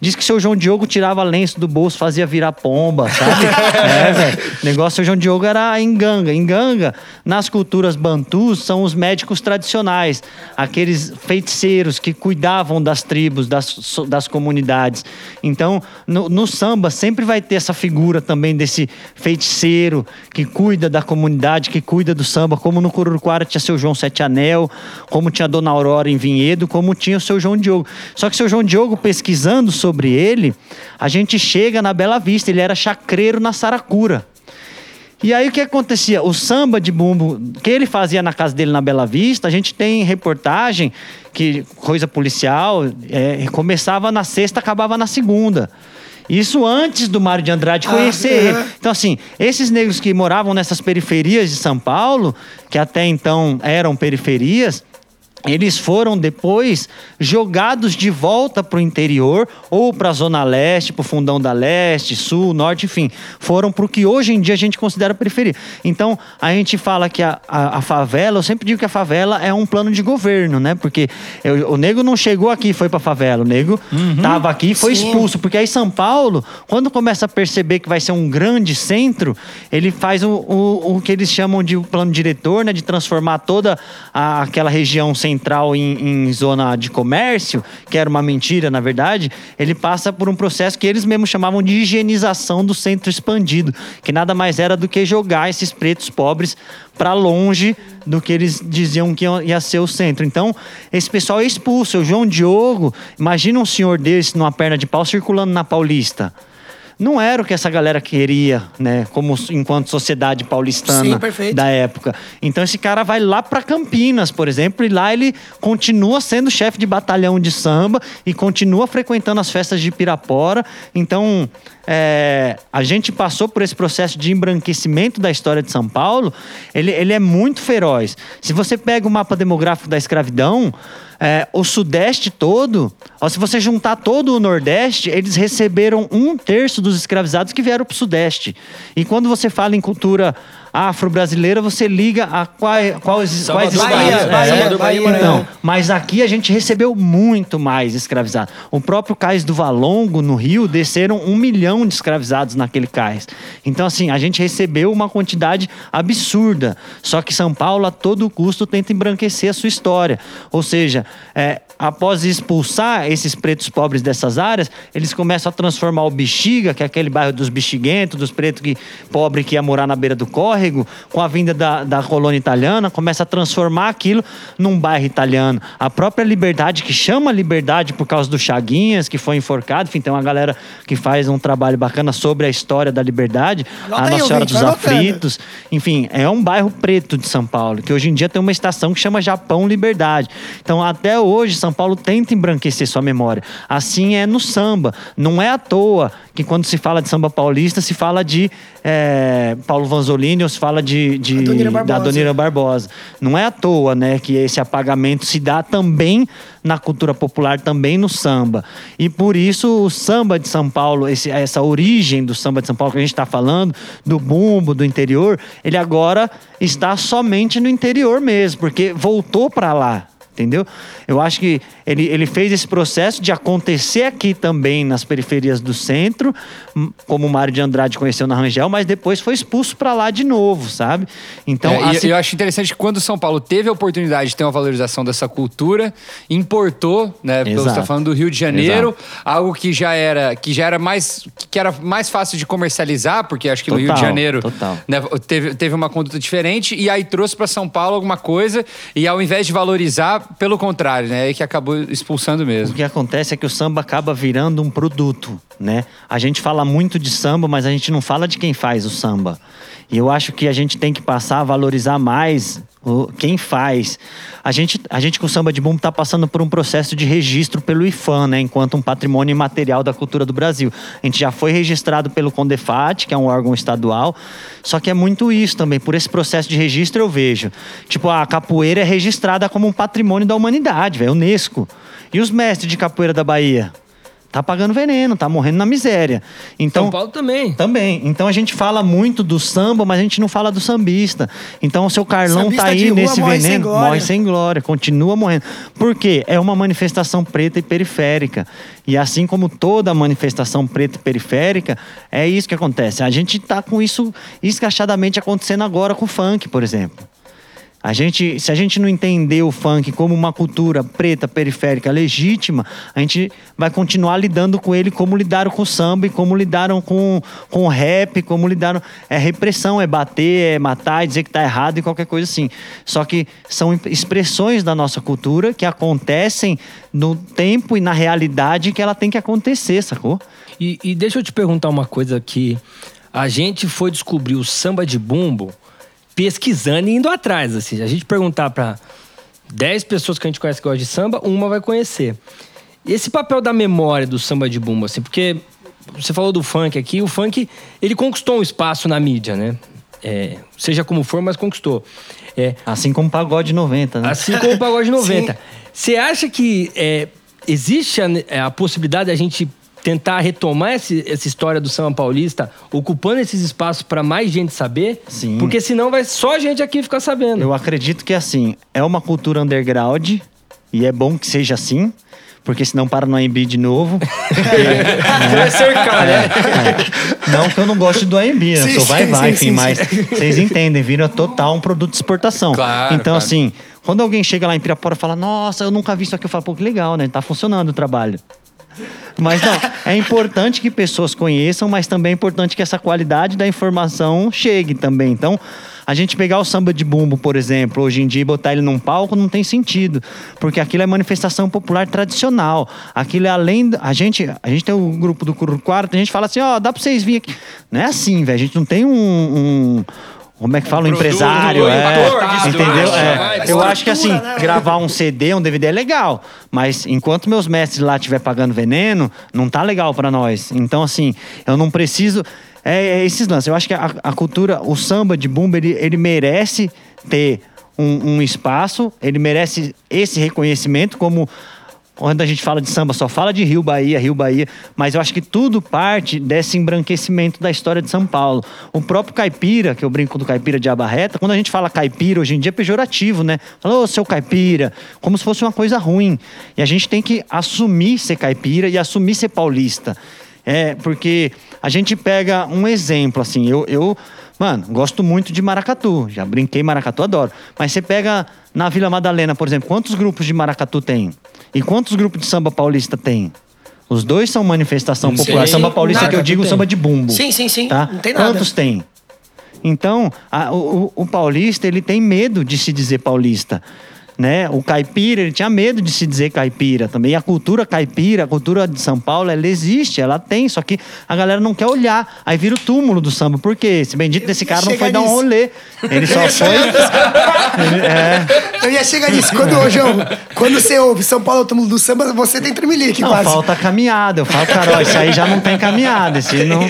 Diz que seu João Diogo tirava lenço do bolso, fazia virar pomba, sabe? (laughs) é, velho. O negócio, seu João Diogo era enganga. Enganga, nas culturas bantus, são os médicos tradicionais, aqueles feiticeiros que cuidavam das tribos, das, das comunidades. Então, no, no samba sempre vai ter essa figura também desse feiticeiro que cuida da comunidade, que cuida do samba, como no Cururuquara tinha seu João Sete Anel, como tinha Dona Aurora em Vinhedo, como tinha o seu João Diogo. Só que o seu João Diogo, pesquisando sobre ele, a gente chega na Bela Vista, ele era chacreiro na Saracura. E aí o que acontecia? O samba de bumbo que ele fazia na casa dele na Bela Vista, a gente tem reportagem que coisa policial, é, começava na sexta, acabava na segunda. Isso antes do Mário de Andrade conhecer é. ele. Então, assim, esses negros que moravam nessas periferias de São Paulo, que até então eram periferias, eles foram depois jogados de volta para o interior ou para a Zona Leste, para o Fundão da Leste, Sul, Norte, enfim. Foram para o que hoje em dia a gente considera periferia. Então, a gente fala que a, a, a favela, eu sempre digo que a favela é um plano de governo, né? Porque eu- o nego não chegou aqui e foi para a favela. O nego estava aqui e foi Sim. expulso. Porque aí São Paulo, quando começa a perceber que vai ser um grande centro, ele faz o, o, o que eles chamam de plano diretor, né? De transformar toda a- aquela região central em, em zona de comércio, que era uma mentira, na verdade, ele passa por um processo que eles mesmos chamavam de higienização do centro expandido, que nada mais era do que jogar esses pretos pobres para longe do que eles diziam que ia ser o centro. Então, esse pessoal é expulso. O João Diogo, imagina um senhor desse numa perna de pau circulando na Paulista não era o que essa galera queria, né? Como enquanto sociedade paulistana Sim, da época. Então esse cara vai lá para Campinas, por exemplo, e lá ele continua sendo chefe de batalhão de samba e continua frequentando as festas de Pirapora. Então é, a gente passou por esse processo de embranquecimento da história de São Paulo. Ele, ele é muito feroz. Se você pega o mapa demográfico da escravidão é, o Sudeste todo, ó, se você juntar todo o Nordeste, eles receberam um terço dos escravizados que vieram para o Sudeste. E quando você fala em cultura afro-brasileira, você liga a quais, quais, quais estados. Bahia, é, Bahia, Bahia, então, mas aqui a gente recebeu muito mais escravizados. O próprio cais do Valongo, no Rio, desceram um milhão de escravizados naquele cais. Então, assim, a gente recebeu uma quantidade absurda. Só que São Paulo, a todo custo, tenta embranquecer a sua história. Ou seja, é, após expulsar esses pretos pobres dessas áreas, eles começam a transformar o Bexiga, que é aquele bairro dos bexiguentos, dos pretos que, pobres que ia morar na beira do córrego, com a vinda da, da colônia italiana, começa a transformar aquilo num bairro italiano. A própria Liberdade, que chama Liberdade por causa do Chaguinhas, que foi enforcado, enfim, tem uma galera que faz um trabalho bacana sobre a história da Liberdade, Anota a Nossa Senhora dos. Aflitos, enfim, é um bairro preto de São Paulo, que hoje em dia tem uma estação que chama Japão Liberdade. Então, até hoje, São Paulo tenta embranquecer sua memória. Assim é no samba. Não é à toa que quando se fala de samba paulista, se fala de é, Paulo Vanzolini ou se fala de, de Adonira da Adonira Barbosa. Não é à toa, né, que esse apagamento se dá também na cultura popular, também no samba. E por isso o samba de São Paulo, esse- essa origem do samba de São Paulo que a gente está falando, do bumbo, do interior, ele agora está somente no interior mesmo, porque voltou para lá. Entendeu? Eu acho que ele, ele fez esse processo de acontecer aqui também nas periferias do centro, como o Mário de Andrade conheceu na Rangel, mas depois foi expulso para lá de novo, sabe? Então, É, assim- eu acho interessante que quando São Paulo teve a oportunidade de ter uma valorização dessa cultura, importou, né? Pelo que você Exato. tá falando do Rio de Janeiro, algo que já era que já era mais que era mais fácil de comercializar, porque acho que no Rio de Total, Janeiro total. né, teve, teve uma conduta diferente e aí trouxe para São Paulo alguma coisa e ao invés de valorizar, pelo contrário, né? Aí que acabou expulsando O mesmo. que acontece é que o samba acaba virando um produto, né? A gente fala muito de samba, mas a gente não fala de quem faz o samba. E eu acho que a gente tem que passar a valorizar mais o, quem faz. A gente, a gente com o samba de bumbo está passando por um processo de registro pelo IFAM, né? Enquanto um patrimônio imaterial da cultura do Brasil. A gente já foi registrado pelo Condefat, que é um órgão estadual. Só que é muito isso também. Por esse processo de registro eu vejo. Tipo, a capoeira é registrada como um patrimônio da humanidade, velho. Unesco. E os mestres de capoeira da Bahia? Tá pagando veneno, tá morrendo na miséria. Então, São Paulo também. também. Então a gente fala muito do samba, mas a gente não fala do sambista. Então o seu Carlão Sambista tá de aí rua nesse morre sem veneno, glória. morre sem glória, continua morrendo. Por quê? É uma manifestação preta e periférica. E assim como toda manifestação preta e periférica, é isso que acontece. A gente tá com isso escrachadamente acontecendo agora com o funk, por exemplo. A gente, se a gente não entender o funk como uma cultura preta, periférica, legítima, a gente vai continuar lidando com ele como lidaram com o samba e como lidaram com, com o rap, como lidaram. É repressão, é bater, é matar, é dizer que tá errado e qualquer coisa assim. Só que são expressões da nossa cultura que acontecem no tempo e na realidade que ela tem que acontecer, sacou? E, e deixa eu te perguntar uma coisa que a gente foi descobrir o samba de bumbo pesquisando e indo atrás. Assim. Se a gente perguntar para 10 pessoas que a gente conhece que gostam de samba, uma vai conhecer. Esse papel da memória do samba de bumbo, assim, porque você falou do funk aqui, o funk ele conquistou um espaço na mídia, né? É, seja como for, mas conquistou. É, Assim como o pagode 90, né? Assim como o Pagode (laughs) 90. Você acha que é, existe a, a possibilidade de a gente tentar retomar esse- essa história do samba paulista, ocupando esses espaços para mais gente saber? Sim. Porque senão vai só a gente aqui ficar sabendo. Eu acredito que assim, é uma cultura underground e é bom que seja assim, porque senão para no AMB de novo. (laughs) Vai cercar, né? É. Não que eu não goste do AMB, eu Sim, sou vai, sim, vai, sim, enfim, mas vocês entendem, vira total um produto de exportação. Claro, então, claro. assim, quando alguém chega lá em Pirapora e fala, nossa, eu nunca vi isso aqui, eu falo, pô, que legal, né? Tá funcionando o trabalho. Mas não, é importante que pessoas conheçam, mas também é importante que essa qualidade da informação chegue também. Então, a gente pegar o samba de bumbo, por exemplo, hoje em dia e botar ele num palco não tem sentido, porque aquilo é manifestação popular tradicional. Aquilo é além, a gente, a gente tem o grupo do Curro Quarto, a gente fala assim, ó, dá para vocês virem aqui. Não é assim, velho, a gente não tem um, um como é que fala? Um empresário, um é, importado, entendeu? né? É, eu acho que assim, né? gravar um CD, um DVD é legal, mas enquanto meus mestres lá estiver pagando veneno, não tá legal pra nós. Então assim, eu não preciso é, é esses lances. Eu acho que a, a cultura, o samba de bumba, ele, ele merece ter um, um espaço, ele merece esse reconhecimento como quando a gente fala de samba, só fala de Rio Bahia, Rio Bahia, mas eu acho que tudo parte desse embranquecimento da história de São Paulo. O próprio caipira, que eu brinco do caipira de abarreta, quando a gente fala caipira, hoje em dia é pejorativo, né? Fala, ô, seu caipira, como se fosse uma coisa ruim. E a gente tem que assumir ser caipira e assumir ser paulista. É, porque a gente pega um exemplo, assim, eu, eu Mano, gosto muito de maracatu. Já brinquei maracatu, adoro. Mas você pega na Vila Madalena, por exemplo, quantos grupos de maracatu tem? E quantos grupos de samba paulista tem? Os dois são manifestação popular. Samba paulista Nada que eu digo samba de bumbo. Sim, sim, sim. Tá? Não tem nada. Quantos tem? Então, a- o, o- o paulista, ele tem medo de se dizer paulista. Né? O caipira, ele tinha medo de se dizer caipira também. E a cultura caipira, a cultura de São Paulo, ela existe, ela tem, só que a galera não quer olhar. Aí vira o túmulo do samba. Por quê? Esse bendito desse cara não foi dar um nisso. rolê. Ele só foi. Ele- (laughs) é. Eu ia chegar nisso. Quando, ô, João, quando você ouve São Paulo é o túmulo do samba, você tem tremelique Não, quase. falta caminhada. Eu falo, Carol, isso aí já não tem caminhada. Esse não...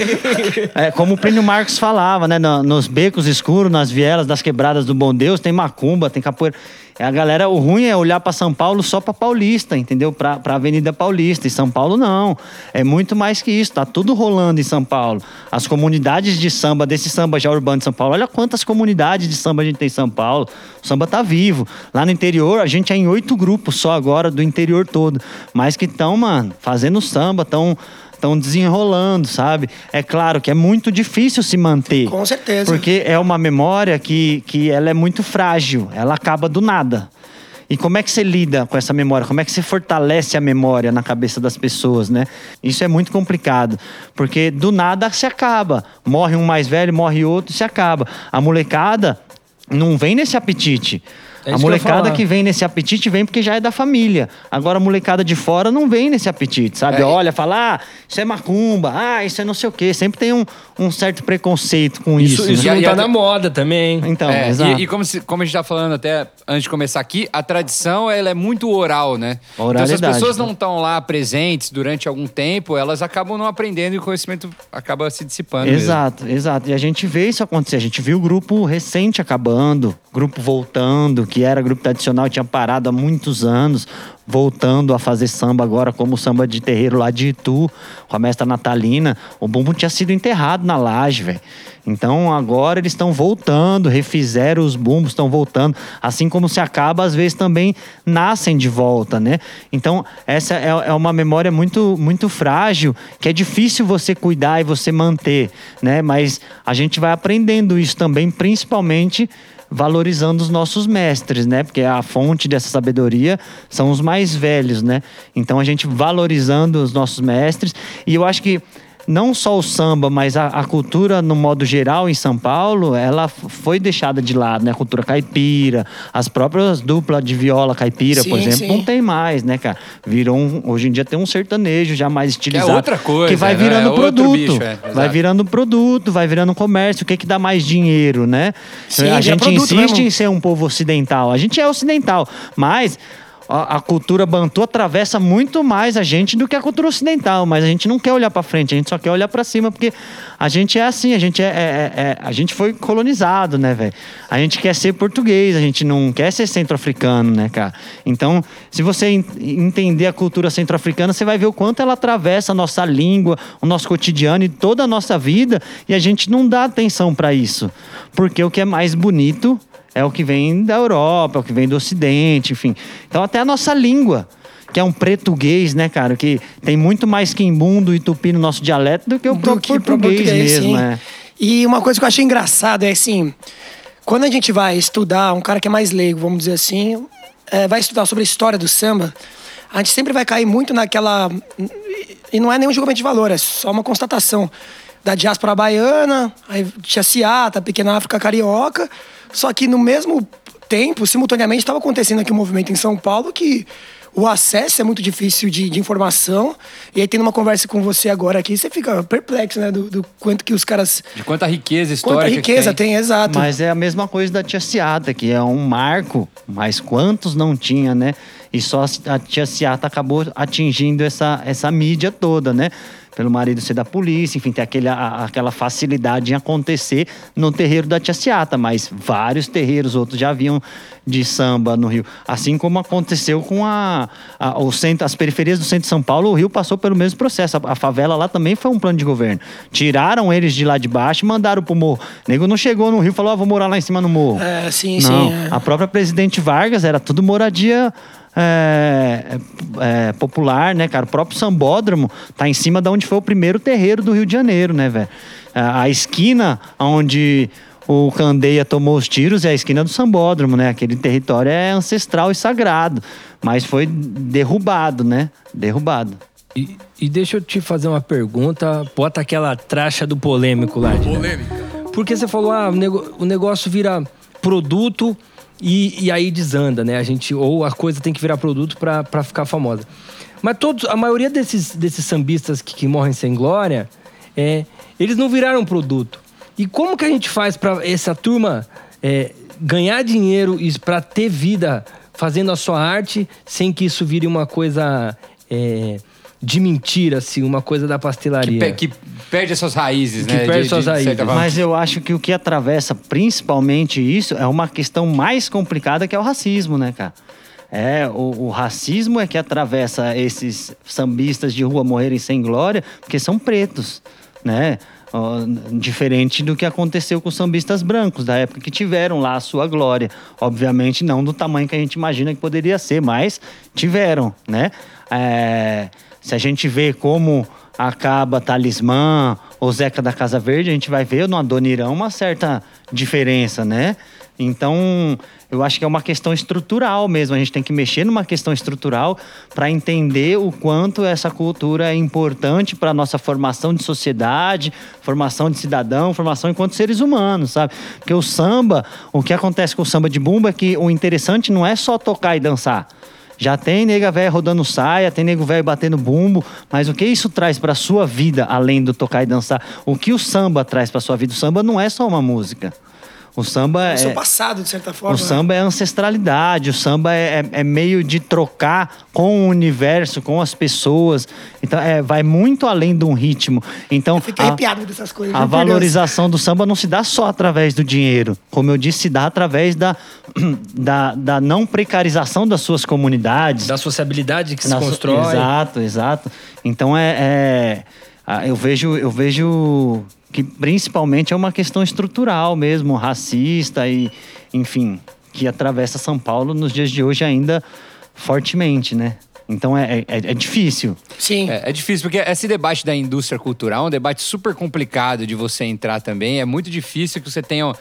é, como o Plínio Marcos falava, né? no- Nos becos escuros, nas vielas das quebradas do Bom Deus, tem macumba, tem capoeira. É, A galera, o ruim é olhar pra São Paulo só pra Paulista, entendeu? Pra Avenida Paulista. E São Paulo não. É muito mais que isso. Tá tudo rolando em São Paulo. As comunidades de samba, desse samba já urbano de São Paulo, olha quantas comunidades de samba a gente tem em São Paulo. O samba tá vivo. Lá no interior, a gente é em oito grupos só agora, do interior todo. Mas que estão, mano, fazendo samba, estão estão desenrolando, sabe? É claro que é muito difícil se manter. Com certeza. Porque é uma memória que, que ela é muito frágil, ela acaba do nada. E como é que você lida com essa memória? Como é que você fortalece a memória na cabeça das pessoas, né? Isso é muito complicado, porque do nada se acaba. Morre um mais velho, morre outro, se acaba. A molecada não vem nesse apetite. É a que molecada falar. que vem nesse apetite vem porque já é da família. Agora a molecada de fora não vem nesse apetite, sabe? É. Olha, fala, ah, isso é macumba, ah, isso é não sei o quê. Sempre tem um, um certo preconceito com isso. Isso, isso né? não tá a- na moda também. Então, É, exato. e, e como, se- como a gente tá falando até antes de começar aqui, a tradição ela é muito oral, né? Então, se as pessoas né? não estão lá presentes durante algum tempo, elas acabam não aprendendo e o conhecimento acaba se dissipando. mesmo. Exato, exato. E a gente vê isso acontecer. A gente viu o grupo recente acabando, grupo voltando, que era grupo tradicional, tinha parado há muitos anos, voltando a fazer samba agora, como o samba de terreiro lá de Itu, com a mestra Natalina. O bumbo tinha sido enterrado na laje, velho. Então agora eles estão voltando, refizeram os bumbos, estão voltando. Assim como se acaba, às vezes também nascem de volta, né? Então essa é, é uma memória muito, muito frágil, que é difícil você cuidar e você manter, né? Mas a gente vai aprendendo isso também, principalmente valorizando os nossos mestres, né? Porque a fonte dessa sabedoria são os mais velhos, né? Então a gente valorizando os nossos mestres e eu acho que não só o samba, mas a, a cultura no modo geral em São Paulo, ela foi deixada de lado, né? A cultura caipira, as próprias duplas de viola caipira, por Sim, exemplo, sim. não tem mais, né, cara? Virou um, hoje em dia tem um sertanejo já mais estilizado, outra coisa, que vai né? virando É outro produto, bicho, é, vai virando produto, vai virando comércio, o que que dá mais dinheiro, né? Sim, a vira gente insiste mesmo. em ser um povo ocidental. A gente é ocidental, mas a, cultura bantu atravessa muito mais a gente do que a cultura ocidental. Mas a gente não quer olhar para frente, a gente só quer olhar para cima, porque a gente é assim, a gente é, é- é- é- a gente foi colonizado, né, velho? A gente quer ser português, a gente não quer ser centro-africano, né, cara? Então, se você en- entender a cultura centro-africana, você vai ver o quanto ela atravessa a nossa língua, o nosso cotidiano e toda a nossa vida, e a gente não dá atenção para isso. Porque o que é mais bonito é o que vem da Europa, é o que vem do Ocidente, enfim. Então, até a nossa língua, que é um português, né, cara? Que tem muito mais quimbundo e tupi no nosso dialeto do que o Do pro português, mesmo, né? E uma coisa que eu achei engraçado é assim, quando a gente vai estudar, um cara que é mais leigo, vamos dizer assim, é, vai estudar sobre a história do samba, a gente sempre vai cair muito naquela. E não é nenhum julgamento de valor, é só uma constatação da diáspora baiana, aí tinha Seata, Pequena África Carioca, só que no mesmo tempo, simultaneamente, estava acontecendo aqui um movimento em São Paulo que o acesso é muito difícil de, de informação. E aí, tendo uma conversa com você agora aqui, você fica perplexo, né? Do, do quanto que os caras. De quanta riqueza histórica Quanta riqueza que tem. tem, exato. Mas é a mesma coisa da tia Ciata, que é um marco, mas quantos não tinha, né? E só a tia Ciata acabou atingindo essa, essa mídia toda, né? Pelo marido ser da polícia, enfim, tem aquele, a- aquela facilidade em acontecer no terreiro da tia Ciata, mas vários terreiros outros já haviam de samba no Rio. Assim como aconteceu com a, a- o centro, as periferias do centro de São Paulo, o Rio passou pelo mesmo processo. A, a favela lá também foi um plano de governo. Tiraram eles de lá de baixo e mandaram pro morro. O nego não chegou no Rio e falou, ah, vou morar lá em cima no morro. É, sim, Não, sim. é. a própria presidente Vargas era tudo moradia é, é, popular, né, cara? O próprio Sambódromo tá em cima de onde foi o primeiro terreiro do Rio de Janeiro, né, velho? A, a esquina onde o Candeia tomou os tiros é a esquina do Sambódromo, né? Aquele território é ancestral e sagrado, mas foi derrubado, né? Derrubado. E, e deixa eu te fazer uma pergunta. Bota aquela tracha do polêmico lá. De Polêmica. Porque você falou, ah, o, nego- o negócio vira produto e, e aí desanda, né? A gente, ou a coisa tem que virar produto pra ficar famosa. Mas todos, a maioria desses, desses sambistas que, que morrem sem glória, é, eles não viraram produto. E como que a gente faz pra essa turma é, ganhar dinheiro e pra ter vida fazendo a sua arte sem que isso vire uma coisa é, de mentira, assim, uma coisa da Que, pastelaria? pe- que perde as suas raízes, Que né? perde suas certa raízes. Mas eu acho que o que atravessa principalmente isso é uma questão mais complicada que é o racismo, né, cara? É, o, o racismo é que atravessa esses sambistas de rua morrerem sem glória, porque são pretos, né? Ó, diferente do que aconteceu com os sambistas brancos, da época que tiveram lá a sua glória. Obviamente não do tamanho que a gente imagina que poderia ser, mas tiveram, né? É, se a gente vê como acaba Talismã ou Zeca da Casa Verde, a gente vai ver no Adonirão uma certa diferença, né? Então, eu acho que é uma questão estrutural mesmo. A gente tem que mexer numa questão estrutural para entender o quanto essa cultura é importante para a nossa formação de sociedade, formação de cidadão, formação enquanto seres humanos, sabe? Porque o samba, o que acontece com o samba de bumba é que o interessante não é só tocar e dançar. Já tem nega velha rodando saia, tem nego velho batendo bumbo, mas o que isso traz para sua vida além do tocar e dançar? O que o samba traz para sua vida? O samba não é só uma música. O samba O seu é passado, de certa forma. o né? samba é ancestralidade, o samba é, é- é meio de trocar com o universo, com as pessoas. Então, é, vai muito além de um ritmo. Então, Fica a- arrepiado dessas coisas. a valorização do samba não se dá só através do dinheiro. Como eu disse, se dá através da, (clears throat) da, da não precarização das suas comunidades. Da sociabilidade que se Da constrói. Exato, exato. Então é, é- eu vejo eu vejo que principalmente é uma questão estrutural mesmo, racista e enfim, que atravessa São Paulo nos dias de hoje ainda fortemente, né? Então é, é, é difícil. Sim. É, é difícil, porque esse debate da indústria cultural é um debate super complicado de você entrar também. É muito difícil que você tenha.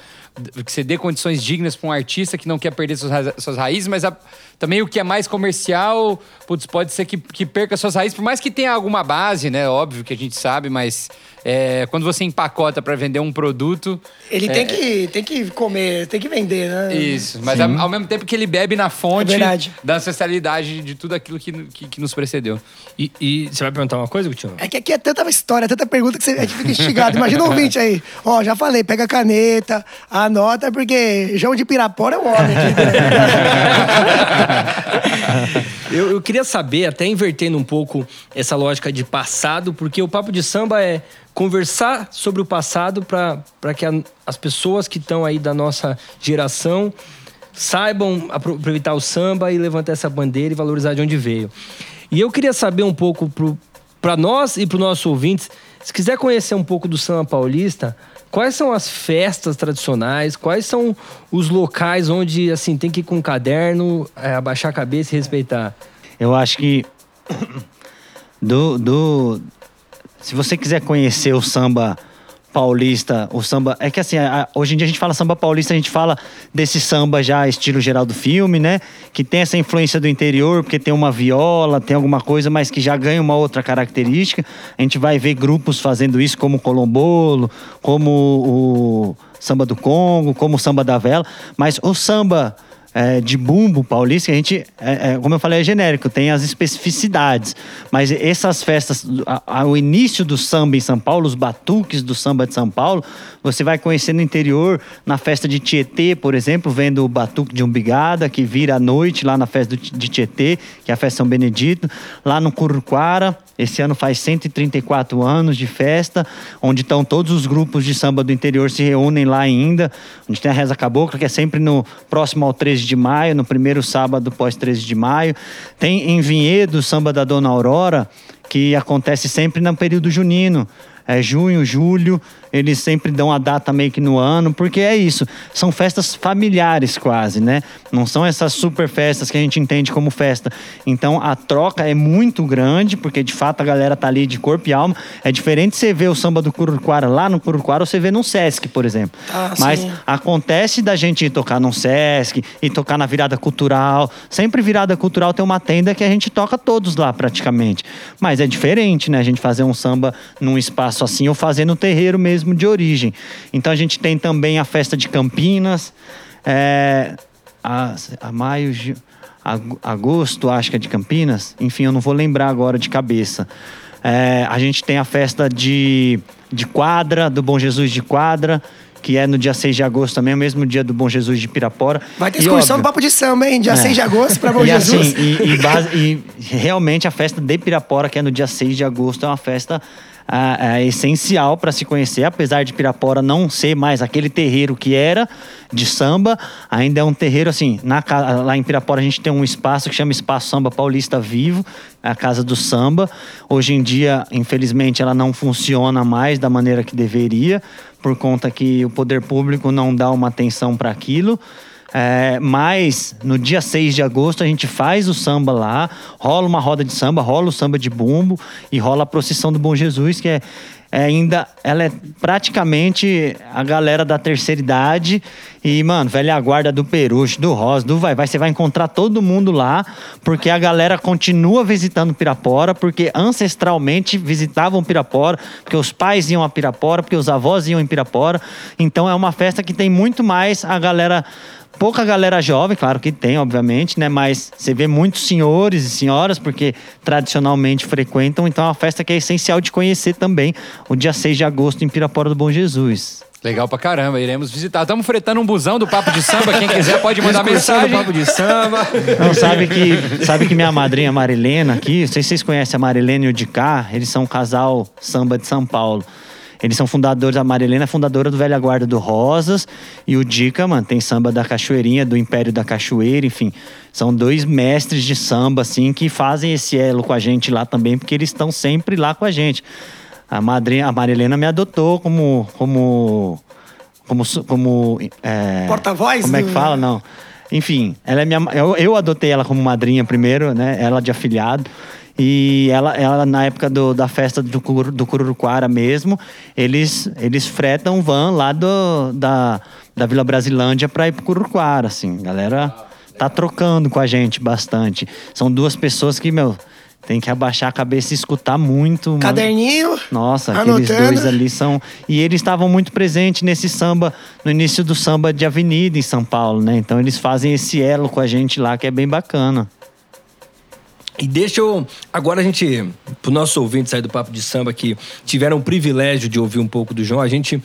Que você dê condições dignas para um artista que não quer perder suas, ra- suas raízes, mas a- também o que é mais comercial, putz, pode ser que, que perca suas raízes, por mais que tenha alguma base, né? Óbvio que a gente sabe, mas é, quando você empacota para vender um produto. Ele é, tem, que, tem que comer, tem que vender, né? Isso, mas ao, ao mesmo tempo que ele bebe na fonte É da ancestralidade de tudo aquilo que, que, que nos precedeu. E, e você vai perguntar uma coisa, Gutião? É que aqui é tanta história, tanta pergunta que você, a gente fica instigado. Imagina o ouvinte aí. Ó, já falei, pega a caneta, anota, porque João de Pirapora é um homem. (laughs) Eu, eu queria saber, até invertendo um pouco essa lógica de passado, porque o papo de samba é conversar sobre o passado para que a- as pessoas que estão aí da nossa geração saibam apro- aproveitar o samba e levantar essa bandeira e valorizar de onde veio. E eu queria saber um pouco para nós e para os nossos ouvintes, se quiser conhecer um pouco do samba paulista, quais são as festas tradicionais, quais são os locais onde assim tem que ir com um caderno, é, abaixar a cabeça e respeitar. Eu acho que do, do se você quiser conhecer o samba paulista, o samba. É que assim, a- hoje em dia a gente fala samba paulista, a gente fala desse samba já estilo geral do filme, né? Que tem essa influência do interior, porque tem uma viola, tem alguma coisa, mas que já ganha uma outra característica. A gente vai ver grupos fazendo isso, como o Colombolo, como o samba do Congo, como o samba da vela. Mas o samba é, de bumbo paulista, a gente, é, é, como eu falei, é genérico, tem as especificidades. Mas essas festas, ao início do samba em São Paulo, os batuques do samba de São Paulo, você vai conhecer no interior, na festa de Tietê, por exemplo, vendo o batuque de Umbigada, que vira à noite lá na festa de Tietê, que é a festa São Benedito, lá no Curuquara. Esse ano faz 134 anos de festa, onde estão todos os grupos de samba do interior se reúnem lá ainda. Onde tem a Reza Cabocla, que é sempre no próximo ao 13 de maio, no primeiro sábado pós 13 de maio. Tem em Vinhedo o samba da Dona Aurora, que acontece sempre no período junino. É junho, julho, eles sempre dão a data meio que no ano, porque é isso. São festas familiares quase, né? Não são essas super festas que a gente entende como festa. Então a troca é muito grande, porque de fato a galera tá ali de corpo e alma. É diferente você ver o samba do Curuquara lá no Curuquara ou você vê no Sesc, por exemplo. Ah, Mas sim. acontece da gente ir tocar num Sesc, e tocar na virada cultural. Sempre virada cultural tem uma tenda que a gente toca todos lá praticamente. Mas é diferente, né? A gente fazer um samba num espaço assim ou fazer no terreiro mesmo de origem. Então a gente tem também a festa de Campinas, é, a, a maio, agosto, acho que é de Campinas. Enfim, eu não vou lembrar agora de cabeça. É, a gente tem a festa de, de quadra, do Bom Jesus de quadra, que é no dia 6 de agosto também, o mesmo dia do Bom Jesus de Pirapora. Vai ter excursão do Papo de Samba, hein? Dia É. 6 de agosto, pra (laughs) Bom e Jesus. Assim, e, e base- e realmente a festa de Pirapora, que é no dia 6 de agosto, é uma festa ah, essencial para se conhecer, apesar de Pirapora não ser mais aquele terreiro que era de samba, ainda é um terreiro assim. Na, lá em Pirapora a gente tem um espaço que chama Espaço Samba Paulista Vivo, a Casa do Samba. Hoje em dia, infelizmente, ela não funciona mais da maneira que deveria, por conta que o poder público não dá uma atenção para aquilo. É, mas no dia 6 de agosto a gente faz o samba lá, rola uma roda de samba, rola o samba de bumbo e rola a procissão do Bom Jesus, que é, é ainda, ela é praticamente a galera da terceira idade. E, mano, velha guarda do Peruche, do Rosa, do Vai Vai, você vai encontrar todo mundo lá, porque a galera continua visitando Pirapora, porque ancestralmente visitavam Pirapora, porque os pais iam a Pirapora, porque os avós iam em Pirapora, então é uma festa que tem muito mais a galera Pouca galera jovem, claro que tem, obviamente, né? Mas você vê muitos senhores e senhoras, porque tradicionalmente frequentam, então é uma festa que é essencial de conhecer também, o dia 6 de agosto em Pirapora do Bom Jesus. Legal pra caramba, iremos visitar. Estamos fretando um busão do Papo de Samba. Quem quiser pode mandar Excursão do mensagem. Papo de samba. Não, sabe que, sabe que minha madrinha Marilena aqui, não sei se vocês conhecem a Marilena e o Dicá, eles são um casal samba de São Paulo. Eles são fundadores, a Marilena é fundadora do Velha Guarda do Rosas e o Dica, mano, tem samba da Cachoeirinha, do Império da Cachoeira, enfim. São dois mestres de samba, assim, que fazem esse elo com a gente lá também, porque eles estão sempre lá com a gente. A madrinha, a Marilena me adotou como... como como, como é, Porta-voz Como é que fala? Não. Enfim, ela é minha, eu, eu adotei ela como madrinha primeiro, né? Ela de afilhado. E ela, ela na época do- da festa do, do Cururuquara mesmo, eles, eles fretam um van lá do, da, da Vila Brasilândia pra ir pro Cururuquara, assim. A galera tá trocando com a gente bastante. São duas pessoas que, meu, tem que abaixar a cabeça e escutar muito. mano. Caderninho. Nossa, aqueles anotando. dois ali são. E eles estavam muito presentes nesse samba, no início do samba de avenida em São Paulo, né? Então eles fazem esse elo com a gente lá, que é bem bacana. E deixa eu. Agora a gente, pro nosso ouvinte sair do papo de samba que tiveram o privilégio de ouvir um pouco do João, a gente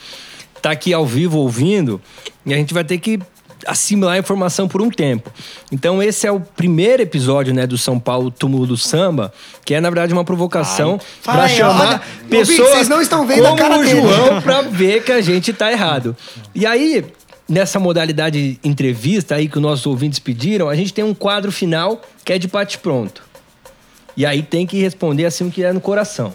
tá aqui ao vivo ouvindo e a gente vai ter que assimilar a informação por um tempo. Então esse é o primeiro episódio, né, do São Paulo Túmulo do Samba, que é na verdade uma provocação para chamar olha, pessoas vocês não estão vendo a como cara o. João (laughs) para ver que a gente tá errado. E aí Nessa modalidade entrevista aí que os nossos ouvintes pediram, a gente tem um quadro final que é de bate-pronto. E aí tem que responder assim o que é no coração.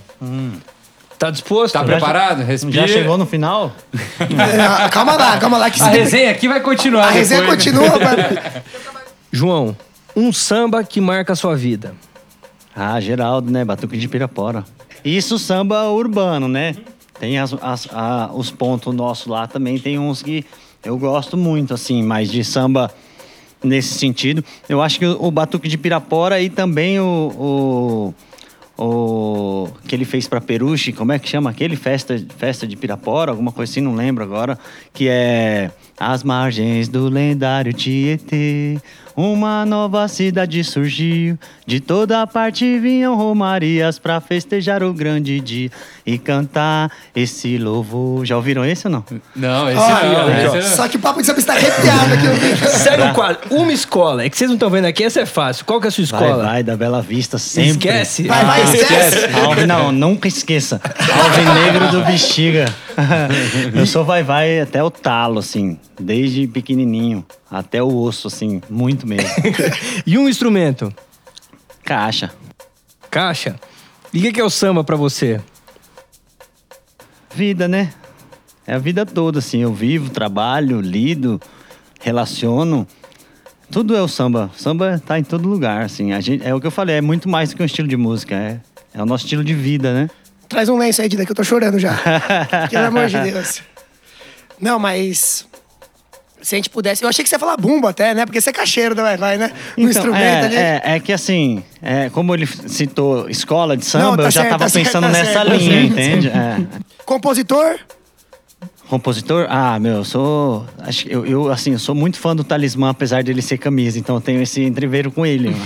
Tá disposto? Tá preparado? Respira. Já chegou no final? É, (laughs) calma lá, calma lá. Que A se- resenha aqui vai continuar a resenha depois, né? continua. (laughs) mas- João, um samba que marca a sua vida. Ah, Geraldo, né? Batuque de Pirapora. Isso samba urbano, né? Tem as, as- a- os pontos nossos lá também, tem uns que eu gosto muito, assim, mas de samba nesse sentido. Eu acho que o, Batuque de Pirapora e também o. o, o que ele fez pra Peruche, como é que chama aquele? Festa, festa de Pirapora, alguma coisa assim, não lembro agora. Que é. As margens do lendário Tietê, uma nova cidade surgiu. De toda parte vinham romarias pra festejar o grande dia e cantar esse louvor. Já ouviram esse ou não? Não, esse Olha, não. esse não. Só que o papo de samba está arrepiado aqui. ouvindo. (laughs) Segue o quadro. Uma escola. É que vocês não estão vendo aqui, essa é fácil. Qual que é a sua Vai, escola? vai, da Bela Vista, sempre. Esquece. Vai, vai, esquece. Não, nunca esqueça. Alvinegro do Bexiga. (laughs) Eu sou vai vai até o talo, assim. Desde pequenininho até o osso, assim. Muito mesmo. (laughs) E um instrumento? Caixa. Caixa. E o que que é o samba pra você? Vida, né? É a vida toda, assim. Eu vivo, trabalho, lido, relaciono. Tudo é o samba. Samba tá em todo lugar, assim. A gente, é o que eu falei, é muito mais do que um estilo de música. É, é o nosso estilo de vida, né? Traz um lenço aí, Dida, que eu tô chorando já. (laughs) Pelo amor de Deus. Não, mas. Se a gente pudesse. Eu achei que você ia falar bumbo até, né? Porque você é cacheiro da Vai Vai, né? No Então, instrumento é, ali. É, é que assim, é, como ele citou escola de samba, Não, tá eu já certo, tava tá certo, pensando tá nessa certo, tá linha, certo. entende? É. Compositor? Compositor? Ah, meu, eu sou. Acho, que eu, eu, assim, eu sou muito fã do talismã, apesar dele ser camisa, então eu tenho esse entreveiro com ele. (laughs)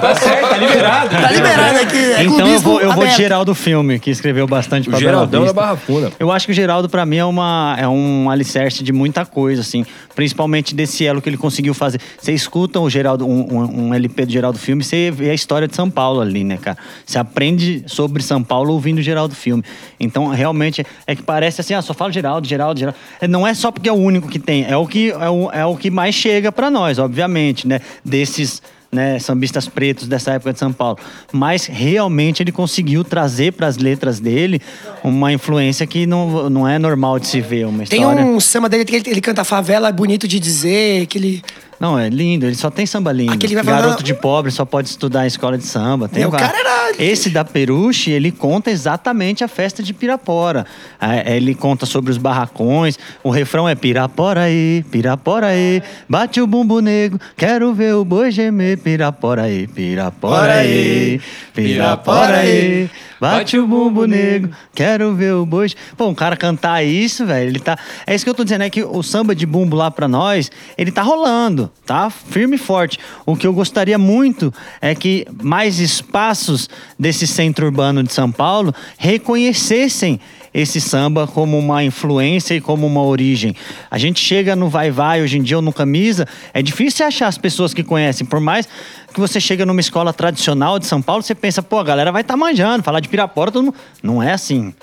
Tá certo, tá liberado. Tá liberado aqui. É então eu vou, eu vou de. Geraldo Filme, que escreveu bastante O pra Bela Geraldão da Vista. Barra Funda. Eu acho que o Geraldo, pra mim, é, uma, é um alicerce de muita coisa, assim. Principalmente desse elo que ele conseguiu fazer. Você escuta o Geraldo, um, um- um LP do Geraldo Filme, você vê a história de São Paulo ali, né, cara? Você aprende sobre São Paulo ouvindo o Geraldo Filme. Então, realmente, é que parece assim, ah, só falo Geraldo, Geraldo, Geraldo. É, Não é só porque é o único que tem, é o que, é o, é o que mais chega pra nós, obviamente, né? Desses né, sambistas pretos dessa época de São Paulo. Mas realmente ele conseguiu trazer para as letras dele uma influência que não, não é normal de se ver uma Tem história. um samba dele que ele, ele canta favela, é bonito de dizer, que ele. Não, é lindo, ele só tem samba lindo. Aquele vai Garoto falando- de pobre só pode estudar em escola de samba. Tem Meu, o cara era- Esse da Peruche, ele conta exatamente a festa de Pirapora. Ah, Ele conta sobre os barracões. O refrão é Pirapora aí, Pirapora aí, bate o bumbo negro, quero ver o boi gemer. Pirapora aí, Pirapora aí, Pirapora aí, bate o bumbo negro, quero ver o boi. Pô, um cara cantar isso, velho, ele tá. É isso que eu tô dizendo, é que o samba de bumbo lá pra nós, ele tá rolando, tá? Firme e forte. O que eu gostaria muito é que mais espaços desse centro urbano de São Paulo reconhecessem esse samba como uma influência e como uma origem. A gente chega no Vai Vai hoje em dia ou no Camisa, é difícil achar as pessoas que conhecem. Por mais que você chega numa escola tradicional de São Paulo, você pensa, pô, a galera vai estar manjando, falar de Pirapora, todo mundo... Não é assim.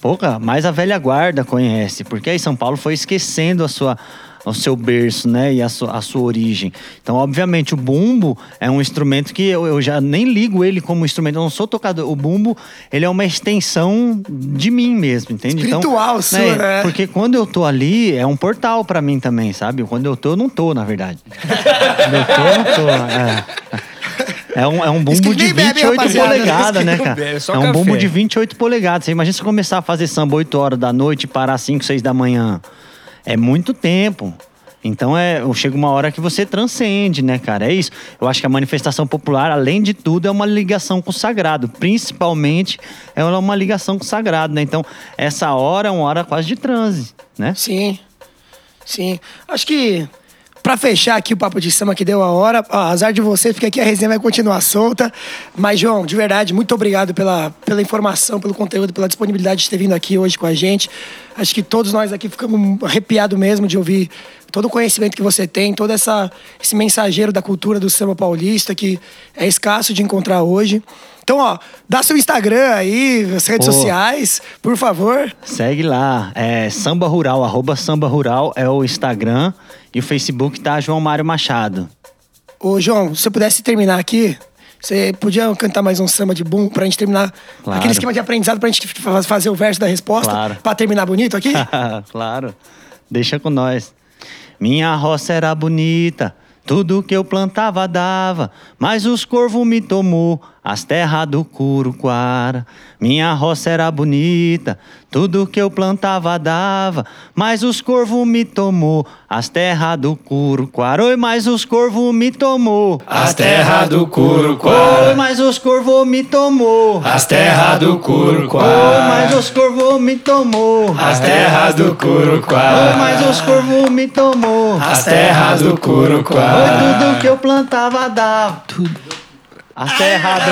Pouca, mais a velha guarda conhece, porque aí São Paulo foi esquecendo a sua, o seu berço, né, e a sua, a sua origem. Então, obviamente, o bumbo é um instrumento que eu, eu já nem ligo ele como instrumento, eu não sou tocador. O bumbo, ele é uma extensão de mim mesmo, entende? Espiritual então, sua, né? Porque quando eu tô ali, é um portal pra mim também, sabe? Quando eu tô, eu não tô, na verdade. (laughs) Quando eu tô, eu não tô. É. É um, é um bumbo de nem bebe, 28 rapaziada. polegadas, né, cara? bebe, é é um café. bumbo de 28 polegadas. Você imagina se começar a fazer samba 8 horas da noite e parar 5, 6 da manhã. É muito tempo. Então é, chega uma hora que você transcende, né, cara? É isso. Eu acho que a manifestação popular, além de tudo, é uma ligação com o sagrado. Principalmente, ela é uma ligação com o sagrado, né? Então, essa hora é uma hora quase de transe, né? Sim. Sim. Acho que. Pra fechar aqui o papo de samba que deu a hora, azar de vocês, porque aqui a resenha vai continuar solta. Mas, João, de verdade, muito obrigado pela, pela informação, pelo conteúdo, pela disponibilidade de ter vindo aqui hoje com a gente. Acho que todos nós aqui ficamos arrepiados mesmo de ouvir todo o conhecimento que você tem, todo essa, esse mensageiro da cultura do samba paulista que é escasso de encontrar hoje. Então, ó, dá seu Instagram aí, as redes Pô. sociais, por favor. Segue lá, é Samba Rural, arroba Samba Rural é o Instagram e o Facebook tá João Mário Machado. Ô, João, se eu pudesse terminar aqui, você podia cantar mais um samba de boom pra gente terminar Claro. aquele esquema de aprendizado pra gente fa- fazer o verso da resposta Claro. pra terminar bonito aqui? (laughs) claro, deixa com nós. Minha roça era bonita, Tudo que eu plantava dava, mas os corvos me tomou as terras do Curuquara. Minha roça era bonita, tudo que eu plantava dava, mas os corvos me tomou as terras do Curuquara. Oi, mas os corvos me tomou As terras do Curuquara. Oi, mas os corvos me tomou As terras do Oi, Curuquara. mas os corvos me tomou As terras do Oi, Curuquara. mas os corvos me tomou As terras do Oi, Curuquara. tudo que eu plantava dava. As terras do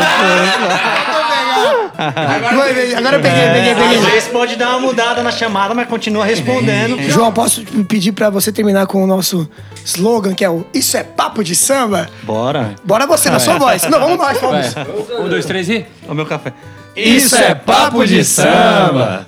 Vai, Agora eu peguei, peguei, Às peguei. vezes pode dar uma mudada na chamada, mas continua respondendo. (laughs) João, posso pedir pra você terminar com o nosso slogan, que é o Isso é Papo de Samba? Bora. Bora você, na sua voz. Não, vamos nós, vamos. Um, dois, três e. O meu café. Isso é papo de samba.